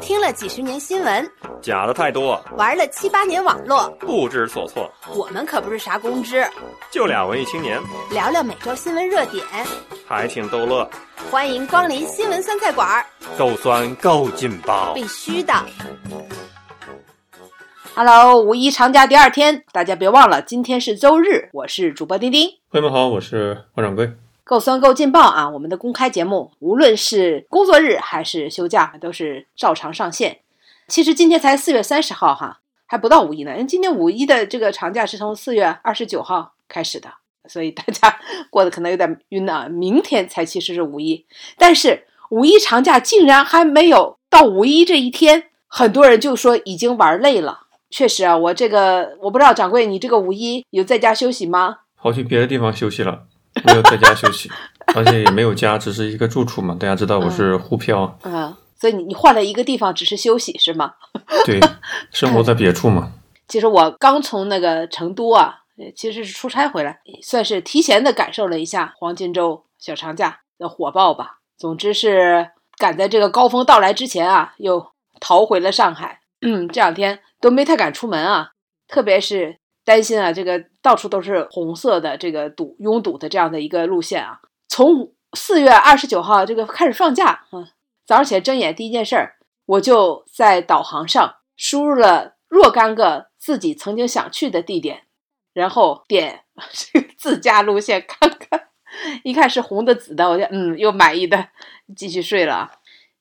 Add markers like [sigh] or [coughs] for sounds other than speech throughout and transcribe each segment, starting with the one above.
听了几十年新闻，假的太多，玩了七八年网络，不知所措。我们可不是啥公知，就俩文艺青年，聊聊每周新闻热点，还挺逗乐。欢迎光临新闻酸菜馆儿，够酸够劲爆，必须的。Hello，五一长假第二天，大家别忘了，今天是周日。我是主播丁丁，朋友们好，我是王掌柜。够酸够劲爆啊！我们的公开节目，无论是工作日还是休假，都是照常上线。其实今天才四月三十号哈，还不到五一呢。因为今天五一的这个长假是从四月二十九号开始的，所以大家过得可能有点晕啊。明天才其实是五一，但是五一长假竟然还没有到五一这一天，很多人就说已经玩累了。确实啊，我这个我不知道掌柜，你这个五一有在家休息吗？跑去别的地方休息了。没有在家休息，而且也没有家，只是一个住处嘛。大家知道我是沪漂，嗯，所以你你换了一个地方，只是休息是吗？[laughs] 对，生活在别处嘛。其实我刚从那个成都啊，其实是出差回来，算是提前的感受了一下黄金周小长假的火爆吧。总之是赶在这个高峰到来之前啊，又逃回了上海。嗯，这两天都没太敢出门啊，特别是。担心啊，这个到处都是红色的这个堵拥堵的这样的一个路线啊。从四月二十九号这个开始放假啊，早上起来睁眼第一件事儿，我就在导航上输入了若干个自己曾经想去的地点，然后点 [laughs] 这个自驾路线看看，一看是红的紫的，我就嗯又满意的继续睡了。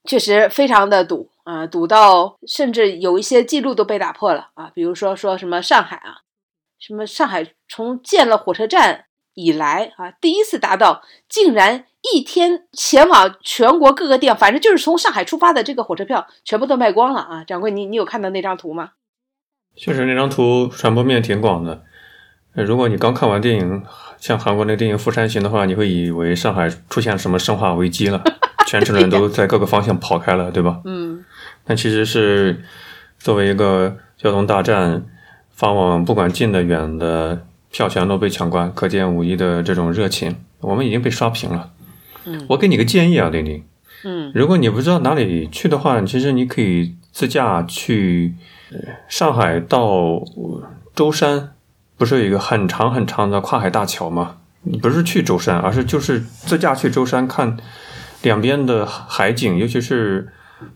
确实非常的堵啊，堵到甚至有一些记录都被打破了啊，比如说说什么上海啊。什么？上海从建了火车站以来啊，第一次达到竟然一天前往全国各个地方，反正就是从上海出发的这个火车票全部都卖光了啊！掌柜，你你有看到那张图吗？确实，那张图传播面挺广的。如果你刚看完电影，像韩国那电影《釜山行》的话，你会以为上海出现什么生化危机了，全城人都在各个方向跑开了，对吧？[laughs] 嗯。但其实是作为一个交通大战。发往不管近的远的票全都被抢光，可见五一的这种热情，我们已经被刷屏了。嗯，我给你个建议啊，玲玲。嗯，如果你不知道哪里去的话，其实你可以自驾去上海到舟山，不是有一个很长很长的跨海大桥吗？你不是去舟山，而是就是自驾去舟山看两边的海景，尤其是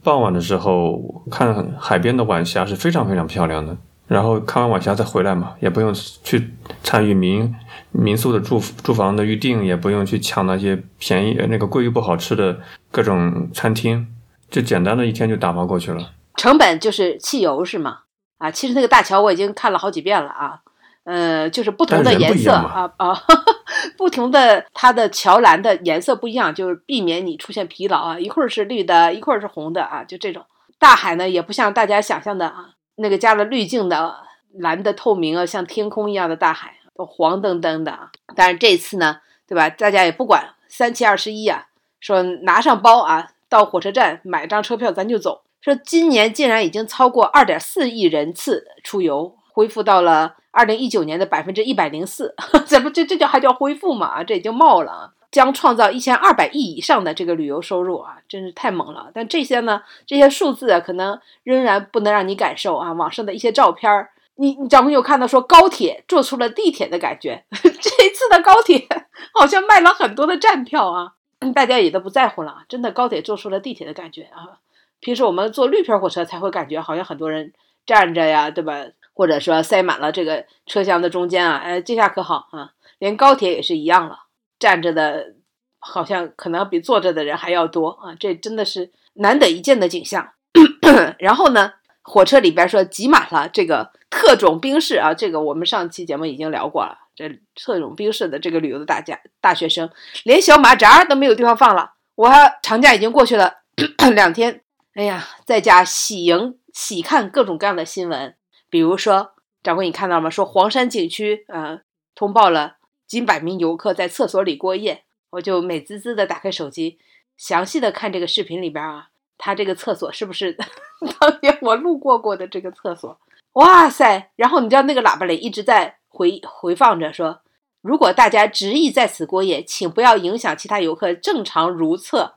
傍晚的时候看海边的晚霞是非常非常漂亮的。然后看完晚霞再回来嘛，也不用去参与民民宿的住住房的预定，也不用去抢那些便宜那个贵又不好吃的各种餐厅，就简单的一天就打发过去了。成本就是汽油是吗？啊，其实那个大桥我已经看了好几遍了啊，呃，就是不同的颜色啊啊，[laughs] 不同的它的桥栏的颜色不一样，就是避免你出现疲劳啊，一会儿是绿的，一会儿是红的啊，就这种。大海呢也不像大家想象的啊。那个加了滤镜的蓝的透明啊，像天空一样的大海，都黄澄澄的啊。但是这次呢，对吧？大家也不管三七二十一啊，说拿上包啊，到火车站买张车票咱就走。说今年竟然已经超过二点四亿人次出游，恢复到了二零一九年的百分之一百零四。[laughs] 这不这这叫还叫恢复吗？啊，这已经冒了啊。将创造一千二百亿以上的这个旅游收入啊，真是太猛了！但这些呢，这些数字啊，可能仍然不能让你感受啊。网上的一些照片儿，你你掌柜有看到说高铁做出了地铁的感觉？[laughs] 这一次的高铁 [laughs] 好像卖了很多的站票啊，大家也都不在乎了。真的高铁做出了地铁的感觉啊！平时我们坐绿皮火车才会感觉好像很多人站着呀，对吧？或者说塞满了这个车厢的中间啊，哎，这下可好啊，连高铁也是一样了。站着的，好像可能比坐着的人还要多啊！这真的是难得一见的景象。[coughs] 然后呢，火车里边说挤满了这个特种兵式啊，这个我们上期节目已经聊过了。这特种兵式的这个旅游的大家大学生，连小马扎都没有地方放了。我长假已经过去了 [coughs] 两天，哎呀，在家喜迎喜看各种各样的新闻，比如说掌柜，你看到了吗？说黄山景区啊，通报了。几百名游客在厕所里过夜，我就美滋滋的打开手机，详细的看这个视频里边啊，他这个厕所是不是 [laughs] 当年我路过过的这个厕所？哇塞！然后你知道那个喇叭里一直在回回放着说，如果大家执意在此过夜，请不要影响其他游客正常如厕。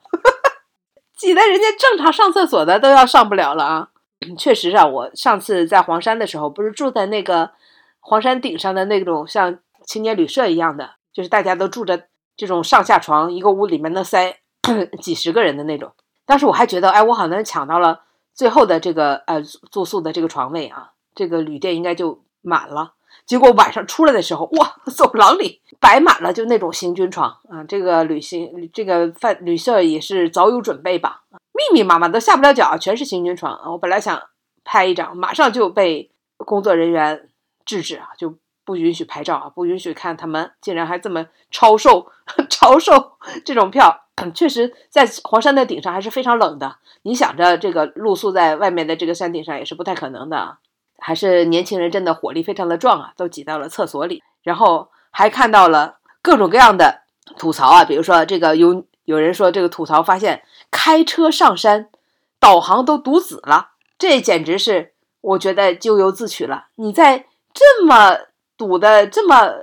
[laughs] 挤得人家正常上厕所的都要上不了了啊！确实啊，我上次在黄山的时候，不是住在那个黄山顶上的那种像青年旅社一样的，就是大家都住着这种上下床，一个屋里面能塞 [clears throat] 几十个人的那种。当时我还觉得，哎，我好像抢到了最后的这个呃住宿的这个床位啊，这个旅店应该就满了。结果晚上出来的时候，哇，走廊里摆满了就那种行军床啊！这个旅行这个饭旅社也是早有准备吧，密密麻麻都下不了脚，全是行军床啊！我本来想拍一张，马上就被工作人员制止啊，就不允许拍照啊，不允许看他们竟然还这么超售 [laughs] 超售这种票。确实，在黄山的顶上还是非常冷的，你想着这个露宿在外面的这个山顶上也是不太可能的。还是年轻人真的火力非常的壮啊，都挤到了厕所里，然后还看到了各种各样的吐槽啊，比如说这个有有人说这个吐槽发现开车上山导航都堵死了，这简直是我觉得咎由自取了。你在这么堵的这么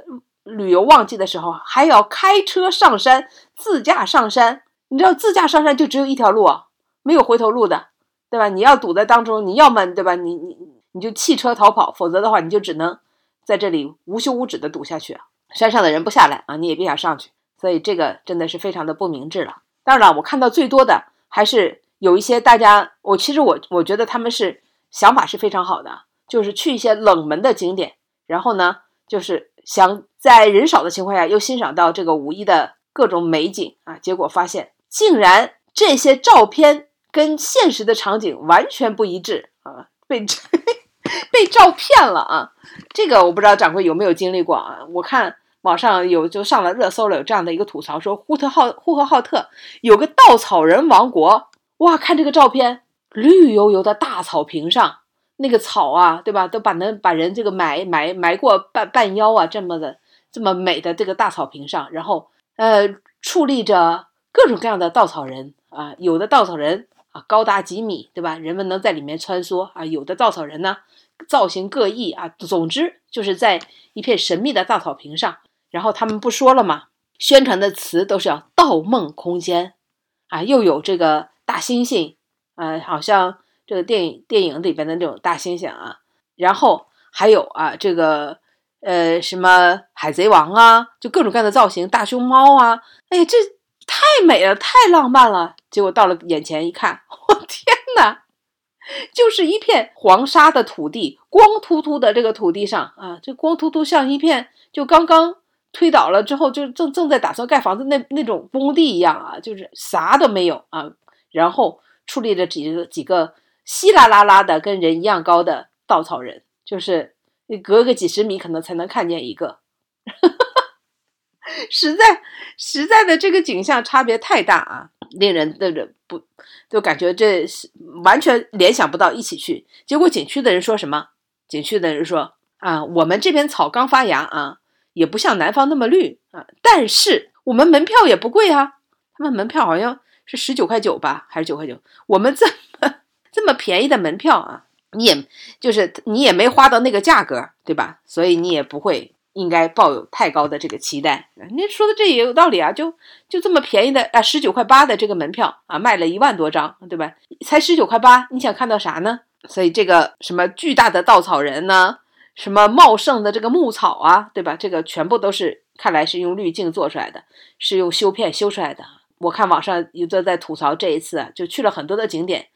旅游旺季的时候还要开车上山自驾上山，你知道自驾上山就只有一条路啊，没有回头路的，对吧？你要堵在当中，你要么对吧？你你。你就弃车逃跑，否则的话，你就只能在这里无休无止的堵下去！山上的人不下来啊，你也别想上去。所以这个真的是非常的不明智了。当然了，我看到最多的还是有一些大家，我其实我我觉得他们是想法是非常好的，就是去一些冷门的景点，然后呢，就是想在人少的情况下又欣赏到这个五一的各种美景啊。结果发现，竟然这些照片跟现实的场景完全不一致啊！被。[laughs] 被照骗了啊！这个我不知道掌柜有没有经历过啊？我看网上有就上了热搜了，有这样的一个吐槽，说呼特浩呼和浩特有个稻草人王国，哇，看这个照片，绿油油的大草坪上，那个草啊，对吧？都把能把人这个埋埋埋过半半腰啊，这么的这么美的这个大草坪上，然后呃矗立着各种各样的稻草人啊，有的稻草人啊高达几米，对吧？人们能在里面穿梭啊，有的稻草人呢。造型各异啊，总之就是在一片神秘的大草坪上，然后他们不说了嘛，宣传的词都是要盗梦空间啊，又有这个大猩猩啊，好像这个电影电影里边的那种大猩猩啊，然后还有啊这个呃什么海贼王啊，就各种各样的造型，大熊猫啊，哎这太美了，太浪漫了，结果到了眼前一看，[laughs] 我天哪！就是一片黄沙的土地，光秃秃的这个土地上啊，这光秃秃像一片就刚刚推倒了之后就正正在打算盖房子那那种工地一样啊，就是啥都没有啊。然后矗立着几几个稀拉拉拉的跟人一样高的稻草人，就是你隔个几十米可能才能看见一个，[laughs] 实在实在的这个景象差别太大啊。令人的人不就感觉这完全联想不到一起去。结果景区的人说什么？景区的人说啊，我们这边草刚发芽啊，也不像南方那么绿啊，但是我们门票也不贵啊。他们门票好像是十九块九吧，还是九块九？我们这么这么便宜的门票啊，你也就是你也没花到那个价格，对吧？所以你也不会。应该抱有太高的这个期待，你说的这也有道理啊，就就这么便宜的啊，十九块八的这个门票啊，卖了一万多张，对吧？才十九块八，你想看到啥呢？所以这个什么巨大的稻草人呢，什么茂盛的这个牧草啊，对吧？这个全部都是看来是用滤镜做出来的，是用修片修出来的。我看网上有的在吐槽这一次就去了很多的景点，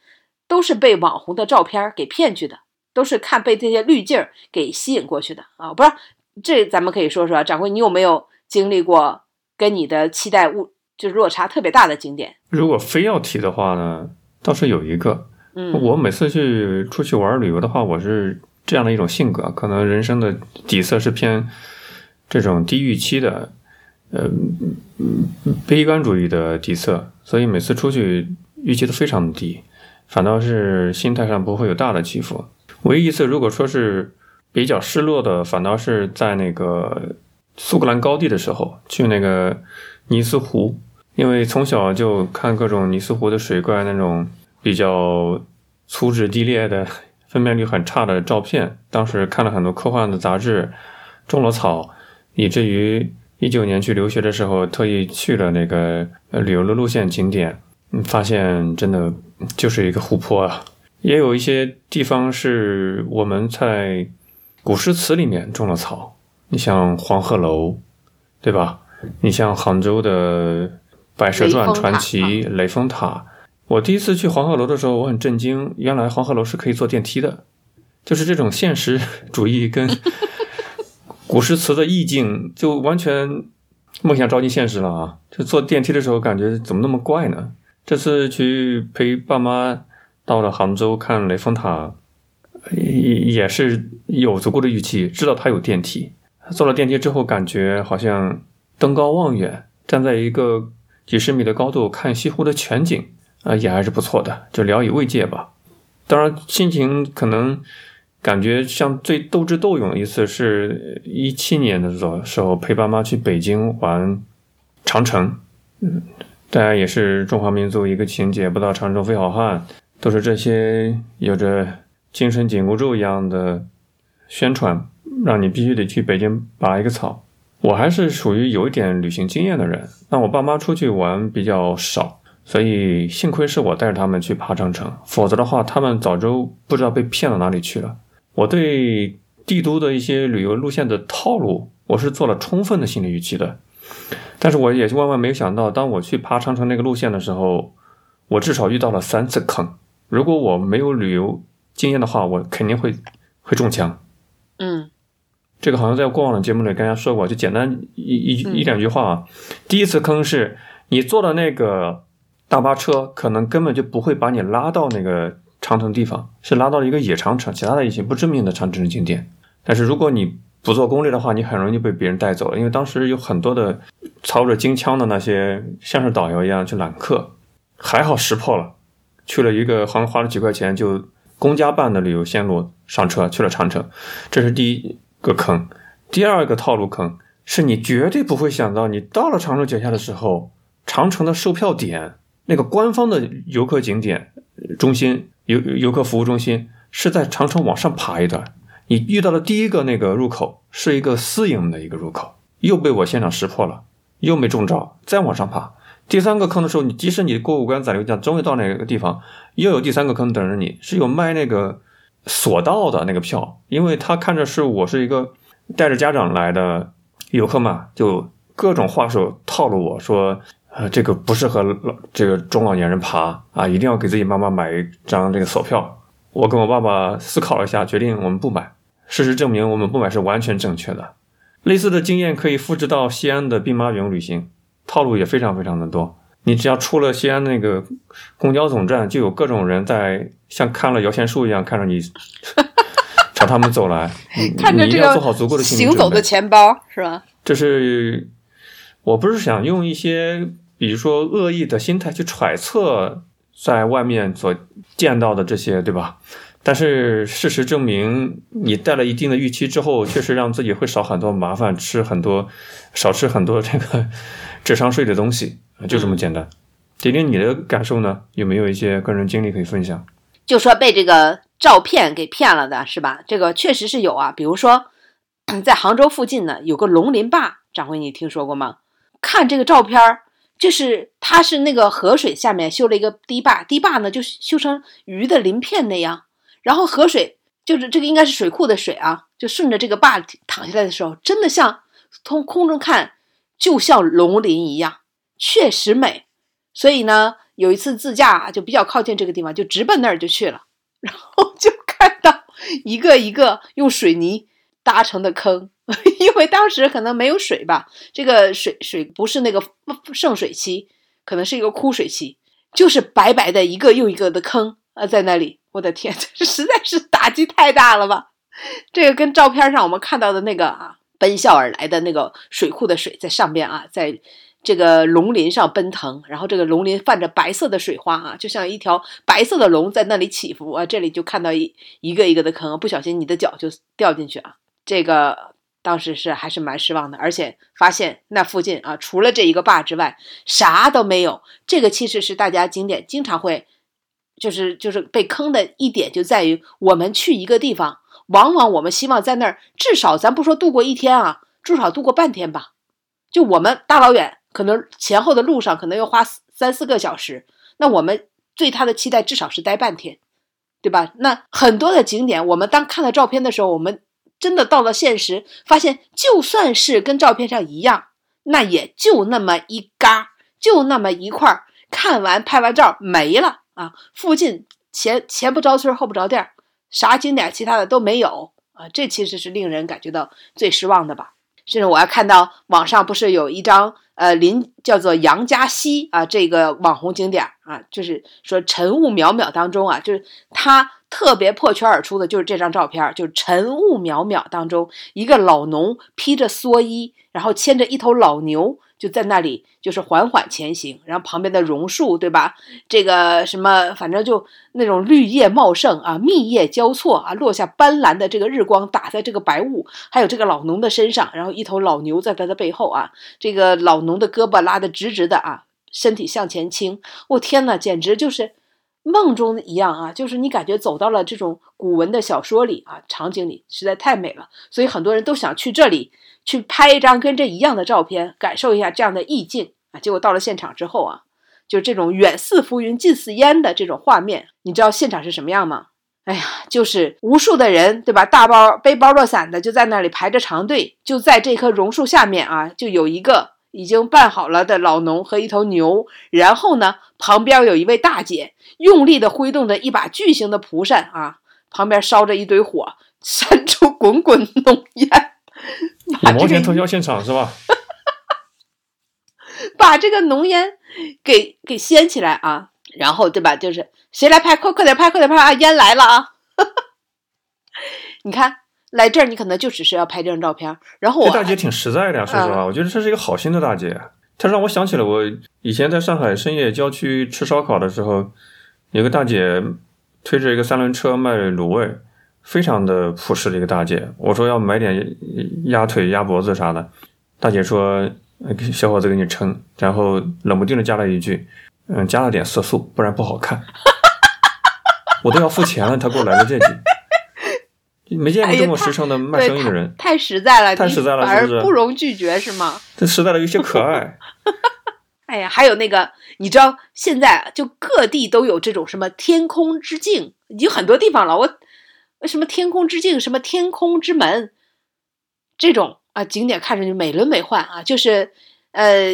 都是被网红的照片给骗去的，都是看被这些滤镜给吸引过去的啊，不是。这咱们可以说说，掌柜，你有没有经历过跟你的期待物就是落差特别大的景点？如果非要提的话呢，倒是有一个。嗯，我每次去出去玩旅游的话，我是这样的一种性格，可能人生的底色是偏这种低预期的，呃，悲观主义的底色，所以每次出去预期都非常的低，反倒是心态上不会有大的起伏。唯一一次，如果说是。比较失落的，反倒是在那个苏格兰高地的时候，去那个尼斯湖，因为从小就看各种尼斯湖的水怪那种比较粗制低劣的、分辨率很差的照片，当时看了很多科幻的杂志，种了草，以至于一九年去留学的时候，特意去了那个旅游的路线景点，发现真的就是一个湖泊啊。也有一些地方是我们在古诗词里面种了草，你像黄鹤楼，对吧？你像杭州的《白蛇传》传奇雷峰塔。我第一次去黄鹤楼的时候，我很震惊，原来黄鹤楼是可以坐电梯的。就是这种现实主义跟古诗词的意境，就完全梦想照进现实了啊！就坐电梯的时候，感觉怎么那么怪呢？这次去陪爸妈。到了杭州看雷峰塔，也也是有足够的预期，知道它有电梯。坐了电梯之后，感觉好像登高望远，站在一个几十米的高度看西湖的全景，啊，也还是不错的，就聊以慰藉吧。当然，心情可能感觉像最斗智斗勇一次，是一七年的时候，时候陪爸妈去北京玩长城。嗯，大家也是中华民族一个情节，不到长征非好汉。都是这些有着精神紧箍咒一样的宣传，让你必须得去北京拔一个草。我还是属于有一点旅行经验的人，那我爸妈出去玩比较少，所以幸亏是我带着他们去爬长城，否则的话，他们早就不知道被骗到哪里去了。我对帝都的一些旅游路线的套路，我是做了充分的心理预期的，但是我也是万万没有想到，当我去爬长城那个路线的时候，我至少遇到了三次坑。如果我没有旅游经验的话，我肯定会会中枪。嗯，这个好像在过往的节目里跟大家说过，就简单一一一两句话啊。第一次坑是你坐的那个大巴车，可能根本就不会把你拉到那个长城地方，是拉到了一个野长城，其他的一些不知名的长城景点。但是如果你不做攻略的话，你很容易被别人带走了，因为当时有很多的操着金枪的那些像是导游一样去揽客，还好识破了。去了一个好像花了几块钱就公家办的旅游线路，上车去了长城，这是第一个坑。第二个套路坑是你绝对不会想到，你到了长城脚下的时候，长城的售票点那个官方的游客景点中心游游客服务中心是在长城往上爬一段，你遇到的第一个那个入口是一个私营的一个入口，又被我现场识破了，又没中招，再往上爬。第三个坑的时候，你即使你过五关斩六将，终于到那个地方，又有第三个坑等着你，是有卖那个索道的那个票，因为他看着是我是一个带着家长来的游客嘛，就各种话术套路我说，呃，这个不适合老这个中老年人爬啊，一定要给自己妈妈买一张这个索票。我跟我爸爸思考了一下，决定我们不买。事实证明，我们不买是完全正确的。类似的经验可以复制到西安的兵马俑旅行。套路也非常非常的多，你只要出了西安那个公交总站，就有各种人在像看了摇钱树一样看着你，[laughs] 朝他们走来。看着这个行走的钱包是吧？这是我不是想用一些比如说恶意的心态去揣测在外面所见到的这些，对吧？但是事实证明，你带了一定的预期之后，确实让自己会少很多麻烦，吃很多少吃很多这个。智商税的东西 [laughs] 就这么简单。点点你的感受呢？有没有一些个人经历可以分享？就说被这个照片给骗了的是吧？这个确实是有啊。比如说，[clears throat] 在杭州附近呢，有个龙鳞坝，掌柜你听说过吗？看这个照片儿，就是它是那个河水下面修了一个堤坝，堤坝呢就修成鱼的鳞片那样，然后河水就是这个应该是水库的水啊，就顺着这个坝淌下来的时候，真的像从空中看。就像龙鳞一样，确实美。所以呢，有一次自驾就比较靠近这个地方，就直奔那儿就去了，然后就看到一个一个用水泥搭成的坑，[laughs] 因为当时可能没有水吧，这个水水不是那个盛水期，可能是一个枯水期，就是白白的一个又一个的坑啊，在那里。我的天，[laughs] 这实在是打击太大了吧？这个跟照片上我们看到的那个啊。奔啸而来的那个水库的水在上边啊，在这个龙鳞上奔腾，然后这个龙鳞泛着白色的水花啊，就像一条白色的龙在那里起伏啊。这里就看到一一个一个的坑，不小心你的脚就掉进去啊。这个当时是还是蛮失望的，而且发现那附近啊，除了这一个坝之外，啥都没有。这个其实是大家景点经常会，就是就是被坑的一点就在于我们去一个地方。往往我们希望在那儿，至少咱不说度过一天啊，至少度过半天吧。就我们大老远，可能前后的路上可能要花三四个小时。那我们对它的期待至少是待半天，对吧？那很多的景点，我们当看到照片的时候，我们真的到了现实，发现就算是跟照片上一样，那也就那么一嘎，就那么一块儿，看完拍完照没了啊！附近前前不着村后不着店，啥景点其他的都没有啊！这其实是令人感觉到最失望的吧。甚至我还看到网上不是有一张呃临叫做杨家溪啊这个网红景点啊，就是说晨雾渺渺当中啊，就是它特别破圈而出的就是这张照片，就是晨雾渺渺当中一个老农披着蓑衣，然后牵着一头老牛。就在那里，就是缓缓前行，然后旁边的榕树，对吧？这个什么，反正就那种绿叶茂盛啊，密叶交错啊，落下斑斓的这个日光打在这个白雾，还有这个老农的身上，然后一头老牛在他的背后啊，这个老农的胳膊拉得直直的啊，身体向前倾，我天呐，简直就是梦中一样啊！就是你感觉走到了这种古文的小说里啊，场景里实在太美了，所以很多人都想去这里。去拍一张跟这一样的照片，感受一下这样的意境啊！结果到了现场之后啊，就这种远似浮云近似烟的这种画面，你知道现场是什么样吗？哎呀，就是无数的人，对吧？大包背包落伞的就在那里排着长队，就在这棵榕树下面啊，就有一个已经办好了的老农和一头牛，然后呢，旁边有一位大姐用力的挥动着一把巨型的蒲扇啊，旁边烧着一堆火，散出滚滚浓烟。[laughs] 五毛钱特效现场是吧？[laughs] 把这个浓烟给给掀起来啊，然后对吧？就是谁来拍，快快点拍，快点拍啊！烟来了啊！[laughs] 你看来这儿，你可能就只是要拍这张照片。然后我这大姐挺实在的呀，说实话，我觉得这是一个好心的大姐。她让我想起了我以前在上海深夜郊区吃烧烤的时候，有个大姐推着一个三轮车卖卤味。非常的朴实的一个大姐，我说要买点鸭腿、鸭脖子啥的，大姐说：“小伙子给你称。”然后冷不丁的加了一句：“嗯，加了点色素，不然不好看。”我都要付钱了，他给我来了这句，没见过这么实诚的卖生意的人，太实在了，[laughs] 太实在了，是不是？不容拒绝是吗？[laughs] 这实在的有些可爱。[laughs] 哎呀，还有那个，你知道现在就各地都有这种什么天空之镜，已经很多地方了，我。什么天空之镜，什么天空之门，这种啊景点看上去美轮美奂啊，就是呃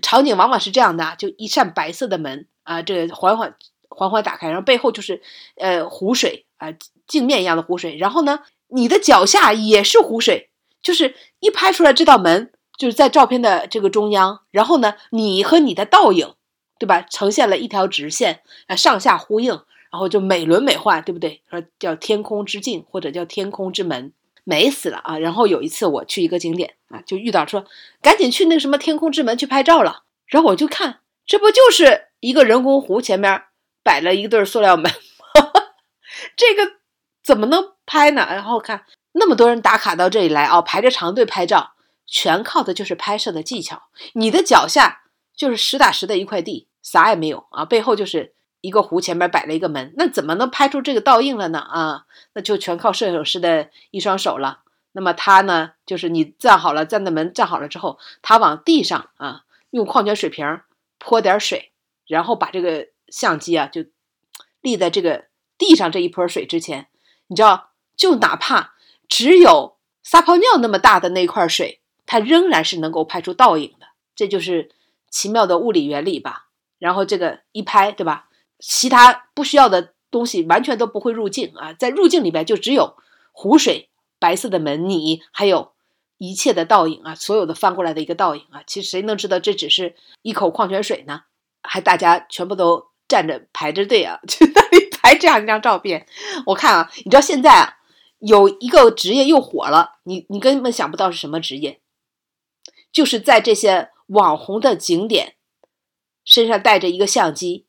场景往往是这样的，就一扇白色的门啊，这缓缓缓缓打开，然后背后就是呃湖水啊镜面一样的湖水，然后呢你的脚下也是湖水，就是一拍出来这道门就是在照片的这个中央，然后呢你和你的倒影，对吧？呈现了一条直线啊上下呼应。然后就美轮美奂，对不对？说叫天空之镜，或者叫天空之门，美死了啊！然后有一次我去一个景点啊，就遇到说赶紧去那个什么天空之门去拍照了。然后我就看，这不就是一个人工湖前面摆了一对塑料门，[laughs] 这个怎么能拍呢？然后看那么多人打卡到这里来啊，排着长队拍照，全靠的就是拍摄的技巧。你的脚下就是实打实的一块地，啥也没有啊，背后就是。一个湖前面摆了一个门，那怎么能拍出这个倒映了呢？啊，那就全靠摄影师的一双手了。那么他呢，就是你站好了，站的门站好了之后，他往地上啊，用矿泉水瓶泼点水，然后把这个相机啊就立在这个地上这一泼水之前，你知道，就哪怕只有撒泡尿那么大的那块水，它仍然是能够拍出倒影的。这就是奇妙的物理原理吧。然后这个一拍，对吧？其他不需要的东西完全都不会入镜啊，在入镜里边就只有湖水、白色的门，你还有一切的倒影啊，所有的翻过来的一个倒影啊。其实谁能知道这只是一口矿泉水呢？还大家全部都站着排着队啊，[laughs] 去那里拍这样一张照片。我看啊，你知道现在啊，有一个职业又火了，你你根本想不到是什么职业，就是在这些网红的景点身上带着一个相机。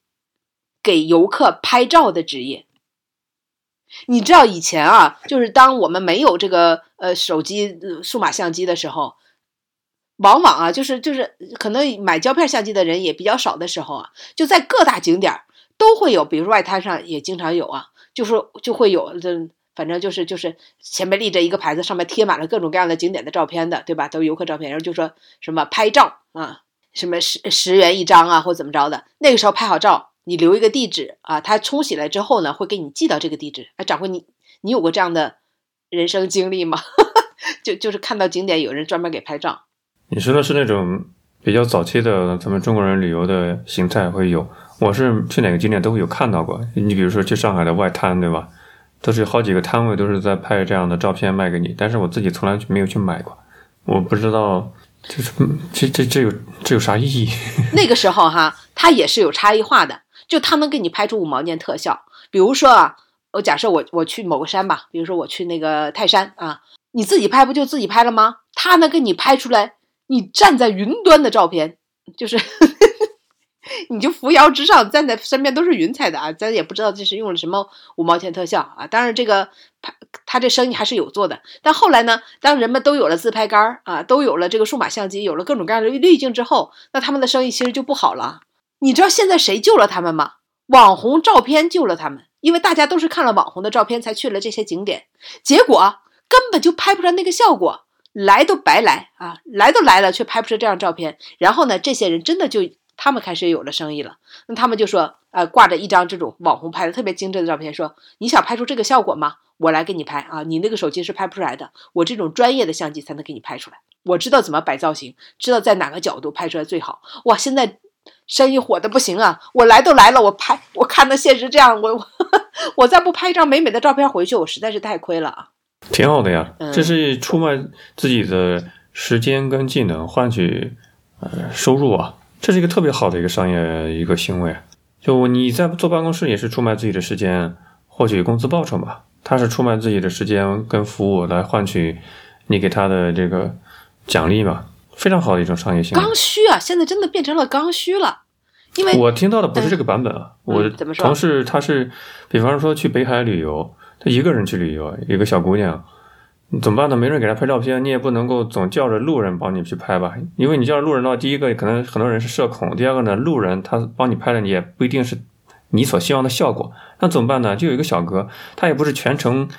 给游客拍照的职业，你知道以前啊，就是当我们没有这个呃手机数码相机的时候，往往啊，就是就是可能买胶片相机的人也比较少的时候啊，就在各大景点都会有，比如说外滩上也经常有啊，就是就会有这反正就是就是前面立着一个牌子，上面贴满了各种各样的景点的照片的，对吧？都是游客照片，然后就说什么拍照啊，什么十十元一张啊，或怎么着的，那个时候拍好照。你留一个地址啊，他冲洗了之后呢，会给你寄到这个地址。哎，掌柜，你你有过这样的人生经历吗？[laughs] 就就是看到景点有人专门给拍照。你说的是那种比较早期的咱们中国人旅游的形态会有，我是去哪个景点都会有看到过。你比如说去上海的外滩，对吧？都是好几个摊位都是在拍这样的照片卖给你，但是我自己从来没有去买过，我不知道。就是这这这有这有啥意义？那个时候哈，它也是有差异化的，就他能给你拍出五毛钱特效。比如说啊，我假设我我去某个山吧，比如说我去那个泰山啊，你自己拍不就自己拍了吗？他能给你拍出来你站在云端的照片，就是。[laughs] 你就扶摇直上，站在身边都是云彩的啊！咱也不知道这是用了什么五毛钱特效啊！当然，这个他他这生意还是有做的。但后来呢，当人们都有了自拍杆啊，都有了这个数码相机，有了各种各样的滤镜之后，那他们的生意其实就不好了。你知道现在谁救了他们吗？网红照片救了他们，因为大家都是看了网红的照片才去了这些景点，结果根本就拍不出来那个效果，来都白来啊！来都来了，却拍不出这样照片。然后呢，这些人真的就。他们开始有了生意了，那他们就说，呃，挂着一张这种网红拍的特别精致的照片，说你想拍出这个效果吗？我来给你拍啊，你那个手机是拍不出来的，我这种专业的相机才能给你拍出来。我知道怎么摆造型，知道在哪个角度拍出来最好。哇，现在生意火的不行啊！我来都来了，我拍，我看到现实这样，我我 [laughs] 我再不拍一张美美的照片回去，我实在是太亏了啊。挺好的呀，这是出卖自己的时间跟技能换取呃收入啊。这是一个特别好的一个商业一个行为，就你在坐办公室也是出卖自己的时间获取工资报酬嘛，他是出卖自己的时间跟服务来换取你给他的这个奖励嘛，非常好的一种商业行为。刚需啊，现在真的变成了刚需了，因为我听到的不是这个版本啊，我同事他是，比方说去北海旅游，他一个人去旅游，一个小姑娘。怎么办呢？没人给她拍照片，你也不能够总叫着路人帮你去拍吧？因为你叫着路人的话，第一个可能很多人是社恐，第二个呢，路人他帮你拍的也不一定是你所希望的效果。那怎么办呢？就有一个小哥，他也不是全程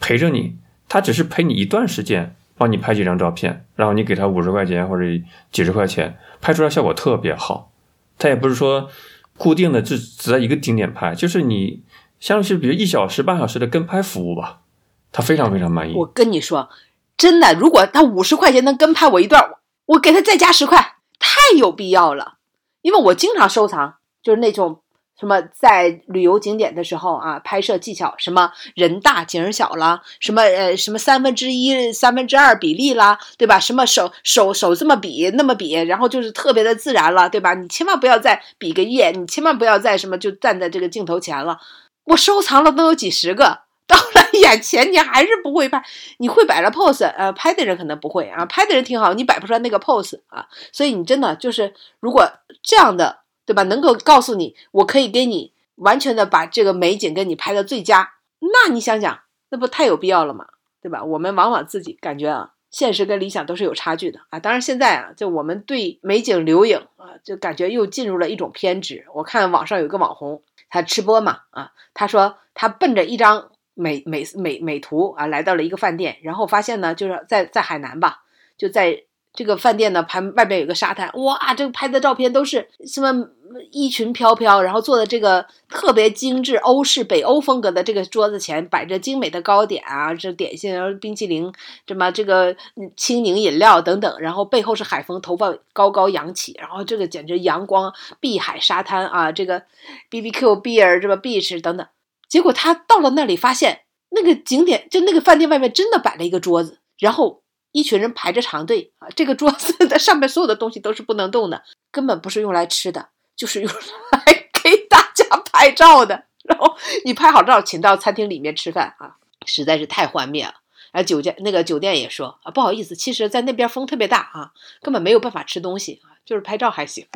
陪着你，他只是陪你一段时间，帮你拍几张照片，然后你给他五十块钱或者几十块钱，拍出来效果特别好。他也不是说固定的只只在一个景点拍，就是你像是比如一小时半小时的跟拍服务吧。他非常非常满意。我跟你说，真的，如果他五十块钱能跟拍我一段，我给他再加十块，太有必要了。因为我经常收藏，就是那种什么在旅游景点的时候啊，拍摄技巧，什么人大景小了，什么呃什么三分之一、三分之二比例啦，对吧？什么手手手这么比那么比，然后就是特别的自然了，对吧？你千万不要再比个耶，你千万不要再什么就站在这个镜头前了。我收藏了都有几十个。到了眼前，你还是不会拍。你会摆了 pose，呃，拍的人可能不会啊，拍的人挺好，你摆不出来那个 pose 啊。所以你真的就是，如果这样的，对吧？能够告诉你，我可以给你完全的把这个美景跟你拍的最佳，那你想想，那不太有必要了吗？对吧？我们往往自己感觉啊，现实跟理想都是有差距的啊。当然现在啊，就我们对美景留影啊，就感觉又进入了一种偏执。我看网上有个网红，他吃播嘛，啊，他说他奔着一张。美美美美图啊，来到了一个饭店，然后发现呢，就是在在海南吧，就在这个饭店呢旁外边有个沙滩，哇，这个拍的照片都是什么衣裙飘飘，然后坐的这个特别精致欧式北欧风格的这个桌子前，摆着精美的糕点啊，这点心，然后冰淇淋，什么这个清柠饮料等等，然后背后是海风，头发高高扬起，然后这个简直阳光碧海沙滩啊，这个 B B Q beer 这个 beach 等等。结果他到了那里，发现那个景点就那个饭店外面真的摆了一个桌子，然后一群人排着长队啊。这个桌子的上面所有的东西都是不能动的，根本不是用来吃的，就是用来给大家拍照的。然后你拍好照，请到餐厅里面吃饭啊，实在是太幻灭了。啊，酒店那个酒店也说啊，不好意思，其实在那边风特别大啊，根本没有办法吃东西啊，就是拍照还行。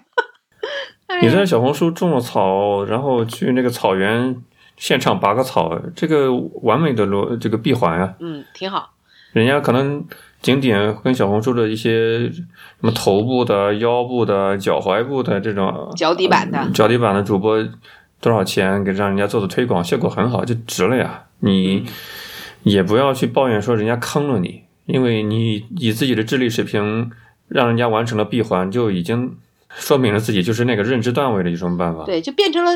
[laughs] 你在小红书种了草，然后去那个草原。现场拔个草，这个完美的逻这个闭环啊，嗯，挺好。人家可能景点跟小红书的一些什么头部的、腰部的、脚踝部的这种脚底板的脚底板的主播多少钱给让人家做的推广效果很好，就值了呀。你也不要去抱怨说人家坑了你，因为你以自己的智力水平让人家完成了闭环，就已经说明了自己就是那个认知段位的一种办法。对，就变成了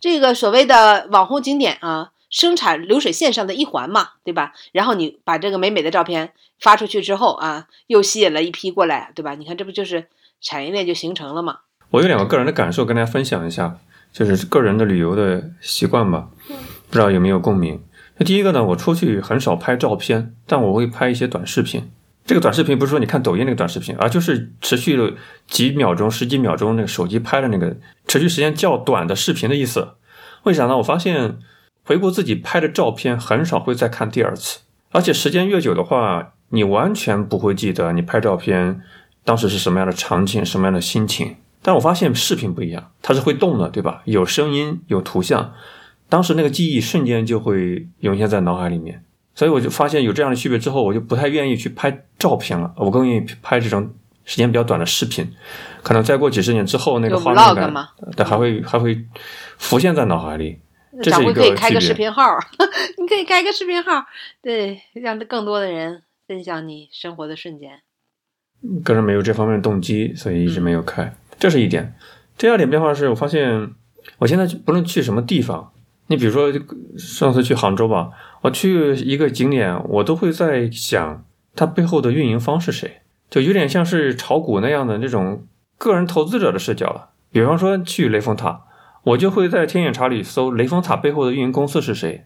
这个所谓的网红景点啊，生产流水线上的一环嘛，对吧？然后你把这个美美的照片发出去之后啊，又吸引了一批过来，对吧？你看这不就是产业链就形成了吗？我有两个个人的感受跟大家分享一下，就是个人的旅游的习惯吧，不知道有没有共鸣。那第一个呢，我出去很少拍照片，但我会拍一些短视频。这个短视频不是说你看抖音那个短视频，而就是持续了几秒钟、十几秒钟那个手机拍的那个持续时间较短的视频的意思。为啥呢？我发现回顾自己拍的照片，很少会再看第二次，而且时间越久的话，你完全不会记得你拍照片当时是什么样的场景、什么样的心情。但我发现视频不一样，它是会动的，对吧？有声音，有图像，当时那个记忆瞬间就会涌现在脑海里面。所以我就发现有这样的区别之后，我就不太愿意去拍照片了，我更愿意拍这种时间比较短的视频。可能再过几十年之后，那个画面感，对，还会还会浮现在脑海里。这是一个可以开个视频号，[laughs] 你可以开个视频号，对，让更多的人分享你生活的瞬间。个人没有这方面的动机，所以一直没有开。这是一点。第二点变化是我发现，我现在不论去什么地方，你比如说上次去杭州吧。我去一个景点，我都会在想它背后的运营方是谁，就有点像是炒股那样的那种个人投资者的视角了。比方说去雷峰塔，我就会在天眼查里搜雷峰塔背后的运营公司是谁，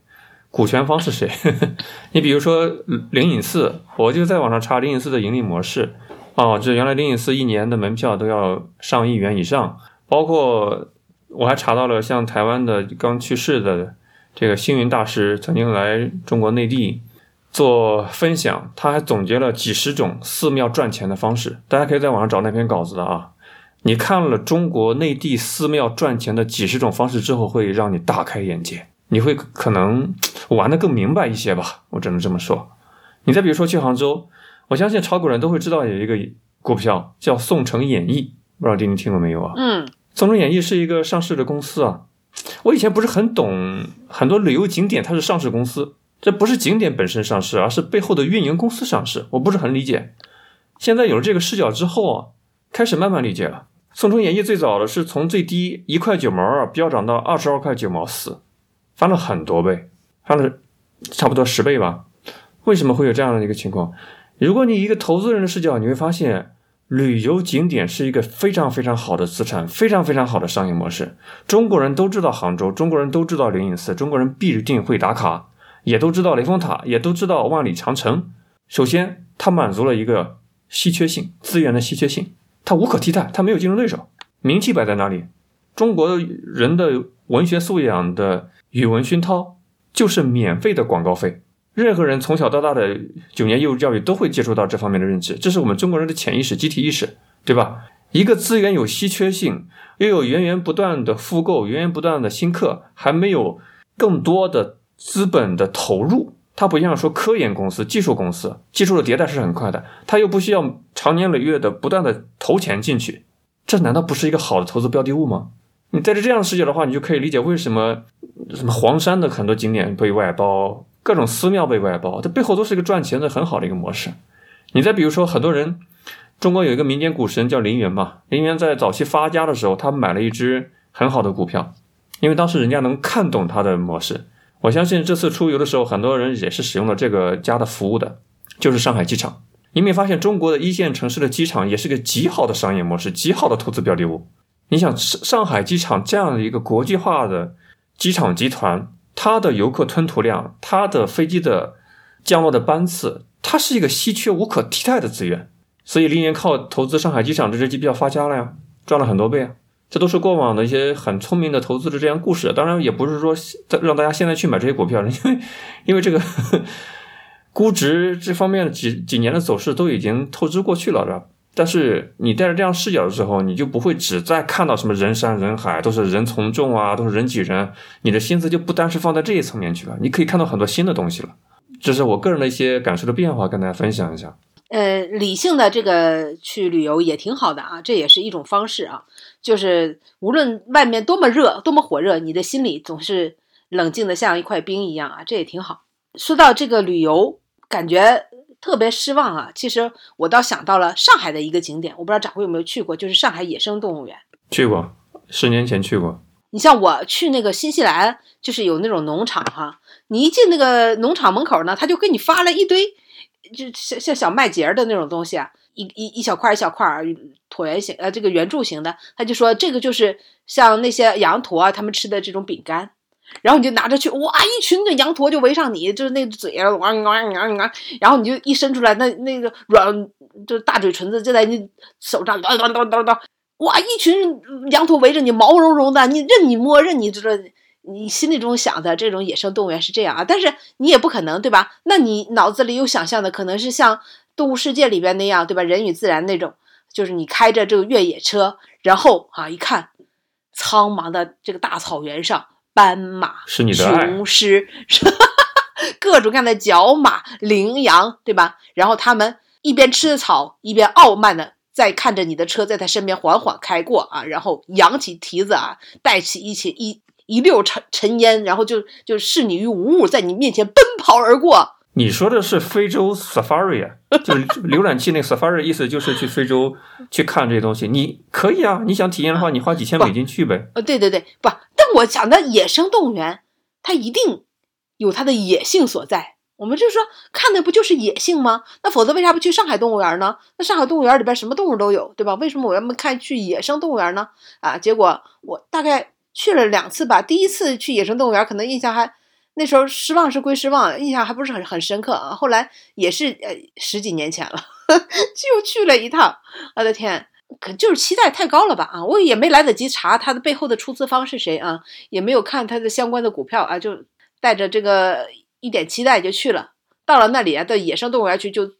股权方是谁。[laughs] 你比如说灵隐寺，我就在网上查灵隐寺的盈利模式，哦，这原来灵隐寺一年的门票都要上亿元以上，包括我还查到了像台湾的刚去世的。这个星云大师曾经来中国内地做分享，他还总结了几十种寺庙赚钱的方式，大家可以在网上找那篇稿子的啊。你看了中国内地寺庙赚钱的几十种方式之后，会让你大开眼界，你会可能玩的更明白一些吧，我只能这么说。你再比如说去杭州，我相信炒股人都会知道有一个股票叫宋城演艺，不知道丁丁听过没有啊？嗯，宋城演艺是一个上市的公司啊。我以前不是很懂很多旅游景点，它是上市公司，这不是景点本身上市，而是背后的运营公司上市，我不是很理解。现在有了这个视角之后啊，开始慢慢理解了。宋城演艺最早的是从最低一块九毛二飙涨到二十二块九毛四，翻了很多倍，翻了差不多十倍吧。为什么会有这样的一个情况？如果你一个投资人的视角，你会发现。旅游景点是一个非常非常好的资产，非常非常好的商业模式。中国人都知道杭州，中国人都知道灵隐寺，中国人必定会打卡，也都知道雷峰塔，也都知道万里长城。首先，它满足了一个稀缺性资源的稀缺性，它无可替代，它没有竞争对手。名气摆在哪里？中国人的文学素养的语文熏陶，就是免费的广告费。任何人从小到大的九年义务教育都会接触到这方面的认知，这是我们中国人的潜意识、集体意识，对吧？一个资源有稀缺性，又有源源不断的复购、源源不断的新客，还没有更多的资本的投入，它不像说科研公司、技术公司，技术的迭代是很快的，它又不需要长年累月的不断的投钱进去，这难道不是一个好的投资标的物吗？你带着这样的视角的话，你就可以理解为什么什么黄山的很多景点被外包。各种寺庙被外包，这背后都是一个赚钱的很好的一个模式。你再比如说，很多人，中国有一个民间股神叫林园嘛，林园在早期发家的时候，他买了一只很好的股票，因为当时人家能看懂他的模式。我相信这次出游的时候，很多人也是使用了这个家的服务的，就是上海机场。你没发现中国的一线城市的机场也是个极好的商业模式，极好的投资标的物？你想上上海机场这样的一个国际化的机场集团。它的游客吞吐量，它的飞机的降落的班次，它是一个稀缺无可替代的资源，所以林园靠投资上海机场这只机票发家了呀，赚了很多倍啊！这都是过往的一些很聪明的投资的这样故事。当然，也不是说让大家现在去买这些股票，因为因为这个估值这方面的几几年的走势都已经透支过去了，是吧？但是你带着这样视角的时候，你就不会只在看到什么人山人海，都是人从众啊，都是人挤人，你的心思就不单是放在这一层面去了，你可以看到很多新的东西了。这是我个人的一些感受的变化，跟大家分享一下。呃，理性的这个去旅游也挺好的啊，这也是一种方式啊。就是无论外面多么热，多么火热，你的心里总是冷静的像一块冰一样啊，这也挺好。说到这个旅游，感觉。特别失望啊。其实我倒想到了上海的一个景点，我不知道掌柜有没有去过，就是上海野生动物园。去过，十年前去过。你像我去那个新西兰，就是有那种农场哈，你一进那个农场门口呢，他就给你发了一堆，就像像小麦秸的那种东西啊，一一一小块一小块椭圆形呃这个圆柱形的，他就说这个就是像那些羊驼啊他们吃的这种饼干。然后你就拿着去，哇，一群的羊驼就围上你，就是那嘴啊，哇哇哇哇，然后你就一伸出来，那那个软，就大嘴唇子就在你手上，叨叨叨叨叨，哇，一群羊驼围着你，毛茸茸的，你任你摸，任你这，你心里中想的这种野生动物园是这样啊，但是你也不可能，对吧？那你脑子里有想象的，可能是像《动物世界》里边那样，对吧？人与自然那种，就是你开着这个越野车，然后啊，一看，苍茫的这个大草原上。斑马、雄狮，[laughs] 各种各样的角马、羚羊，对吧？然后他们一边吃着草，一边傲慢的在看着你的车在他身边缓缓开过啊，然后扬起蹄子啊，带起一起一一溜尘尘烟，然后就就视你于无物，在你面前奔跑而过。你说的是非洲 safari 啊，就是 [laughs] 浏览器那 safari，意思就是去非洲去看这些东西。你可以啊，你想体验的话，你花几千美金去呗。呃，对对对，不，但我讲的野生动物园，它一定有它的野性所在。我们就说看的不就是野性吗？那否则为啥不去上海动物园呢？那上海动物园里边什么动物都有，对吧？为什么我要么看去野生动物园呢？啊，结果我大概去了两次吧，第一次去野生动物园，可能印象还。那时候失望是归失望，印象还不是很很深刻啊。后来也是呃十几年前了，[laughs] 就去了一趟。我的天，可就是期待太高了吧啊！我也没来得及查它的背后的出资方是谁啊，也没有看它的相关的股票啊，就带着这个一点期待就去了。到了那里啊，到野生动物园去，就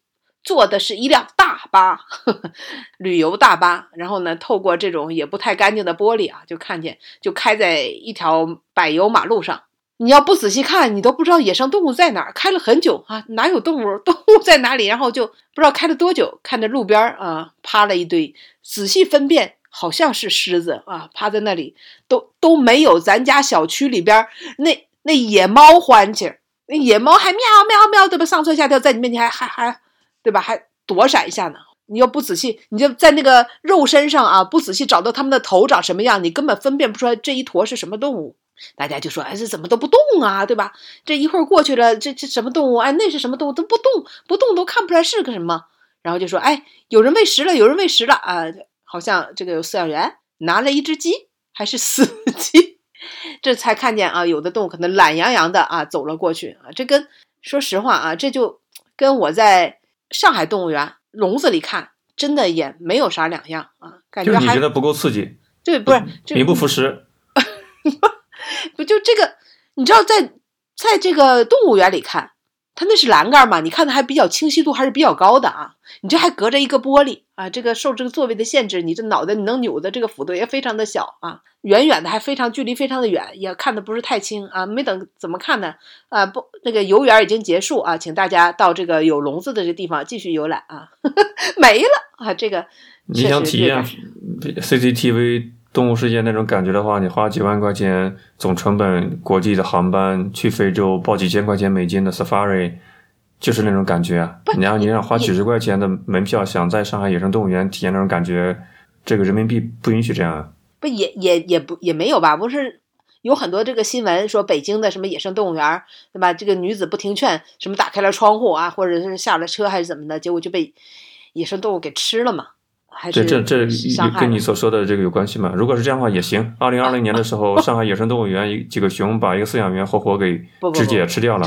坐的是一辆大巴，呵 [laughs] 呵旅游大巴。然后呢，透过这种也不太干净的玻璃啊，就看见就开在一条柏油马路上。你要不仔细看，你都不知道野生动物在哪儿。开了很久啊，哪有动物？[laughs] 动物在哪里？然后就不知道开了多久，看着路边儿啊趴了一堆，仔细分辨，好像是狮子啊，趴在那里，都都没有咱家小区里边那那野猫欢气儿。那野猫还喵喵喵，对吧？上蹿下跳，在你面前还还还，对吧？还躲闪一下呢。你要不仔细，你就在那个肉身上啊，不仔细找到它们的头长什么样，你根本分辨不出来这一坨是什么动物。大家就说：“哎，这怎么都不动啊，对吧？这一会儿过去了，这这什么动物？哎，那是什么动物？都不动，不动都看不出来是个什么。然后就说：哎，有人喂食了，有人喂食了啊！好像这个有饲养员拿了一只鸡，还是死鸡，[laughs] 这才看见啊，有的动物可能懒洋洋的啊走了过去啊。这跟说实话啊，这就跟我在上海动物园笼子里看，真的也没有啥两样啊。感觉你觉得不够刺激？对，不是名不副实。[laughs] 不就这个？你知道，在在这个动物园里看，它那是栏杆嘛？你看的还比较清晰度还是比较高的啊？你这还隔着一个玻璃啊？这个受这个座位的限制，你这脑袋你能扭的这个幅度也非常的小啊。远远的还非常距离非常的远，也看的不是太清啊。没等怎么看呢？啊，不，那个游园已经结束啊，请大家到这个有笼子的这地方继续游览啊。[laughs] 没了啊，这个你想体验 CCTV？动物世界那种感觉的话，你花几万块钱总成本国际的航班去非洲，报几千块钱美金的 safari，就是那种感觉啊。然后你让花几十块钱的门票，想在上海野生动物园体验那种感觉，这个人民币不允许这样啊。不也也也不也没有吧？不是有很多这个新闻说北京的什么野生动物园，对吧？这个女子不听劝，什么打开了窗户啊，或者是下了车还是怎么的，结果就被野生动物给吃了嘛。这这这跟你所说的这个有关系吗？如果是这样的话也行。二零二零年的时候，上海野生动物园几个熊把一个饲养员活活给肢解吃掉了，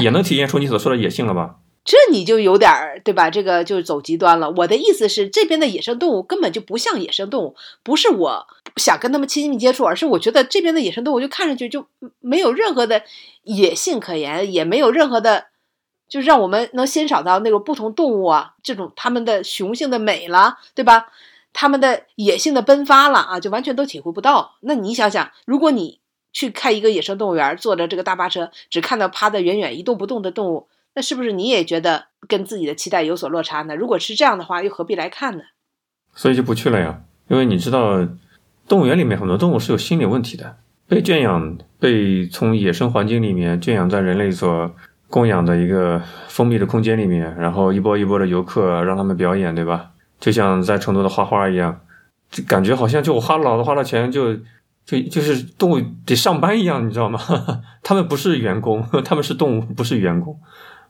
也能体现出你所说的野性了吧？这你就有点儿对吧？这个就走极端了。我的意思是，这边的野生动物根本就不像野生动物，不是我想跟他们亲密接触，而是我觉得这边的野生动物就看上去就没有任何的野性可言，也没有任何的。就是让我们能欣赏到那种不同动物啊，这种它们的雄性的美了，对吧？它们的野性的奔发了啊，就完全都体会不到。那你想想，如果你去看一个野生动物园，坐着这个大巴车，只看到趴在远远一动不动的动物，那是不是你也觉得跟自己的期待有所落差呢？如果是这样的话，又何必来看呢？所以就不去了呀，因为你知道，动物园里面很多动物是有心理问题的，被圈养，被从野生环境里面圈养在人类所。供养的一个封闭的空间里面，然后一波一波的游客让他们表演，对吧？就像在成都的花花一样，就感觉好像就我花了老子花了钱就就就是动物得上班一样，你知道吗？[laughs] 他们不是员工，[laughs] 他们是动物，不是员工，